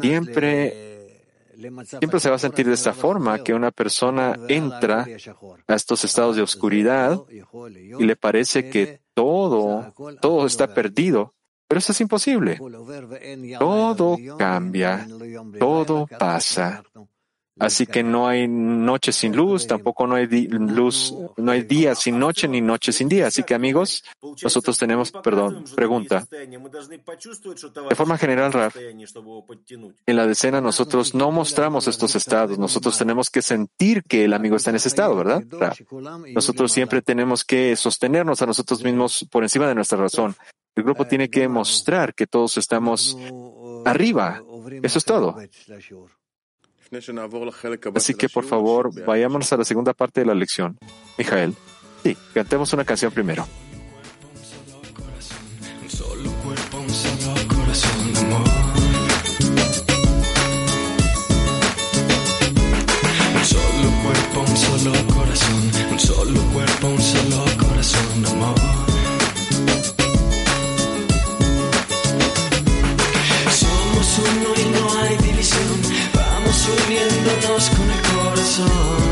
Speaker 15: Siempre, siempre se va a sentir de esta forma que una persona entra a estos estados de oscuridad y le parece que todo, todo está perdido. Pero eso es imposible. Todo cambia, todo pasa. Así que no hay noche sin luz, tampoco no hay luz, no hay día sin noche ni noche sin día. Así que amigos, nosotros tenemos, perdón, pregunta. De forma general, Raf, en la decena nosotros no mostramos estos estados, nosotros tenemos que sentir que el amigo está en ese estado, ¿verdad? Raf? Nosotros siempre tenemos que sostenernos a nosotros mismos por encima de nuestra razón. El grupo tiene que mostrar que todos estamos arriba. Eso es todo. Así que por favor, vayámonos a la segunda parte de la lección. Mijael, sí, cantemos una canción primero.
Speaker 16: Un solo cuerpo, un solo corazón, amor. Un solo cuerpo, un solo corazón. Un solo cuerpo, un solo corazón, amor. Con el corazón.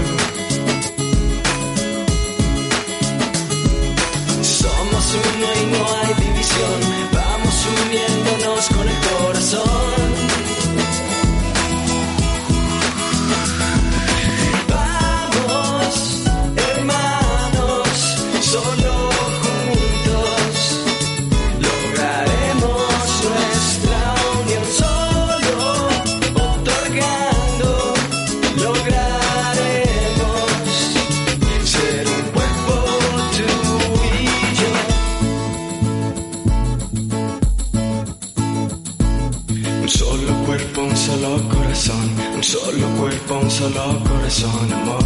Speaker 16: Solo corazón,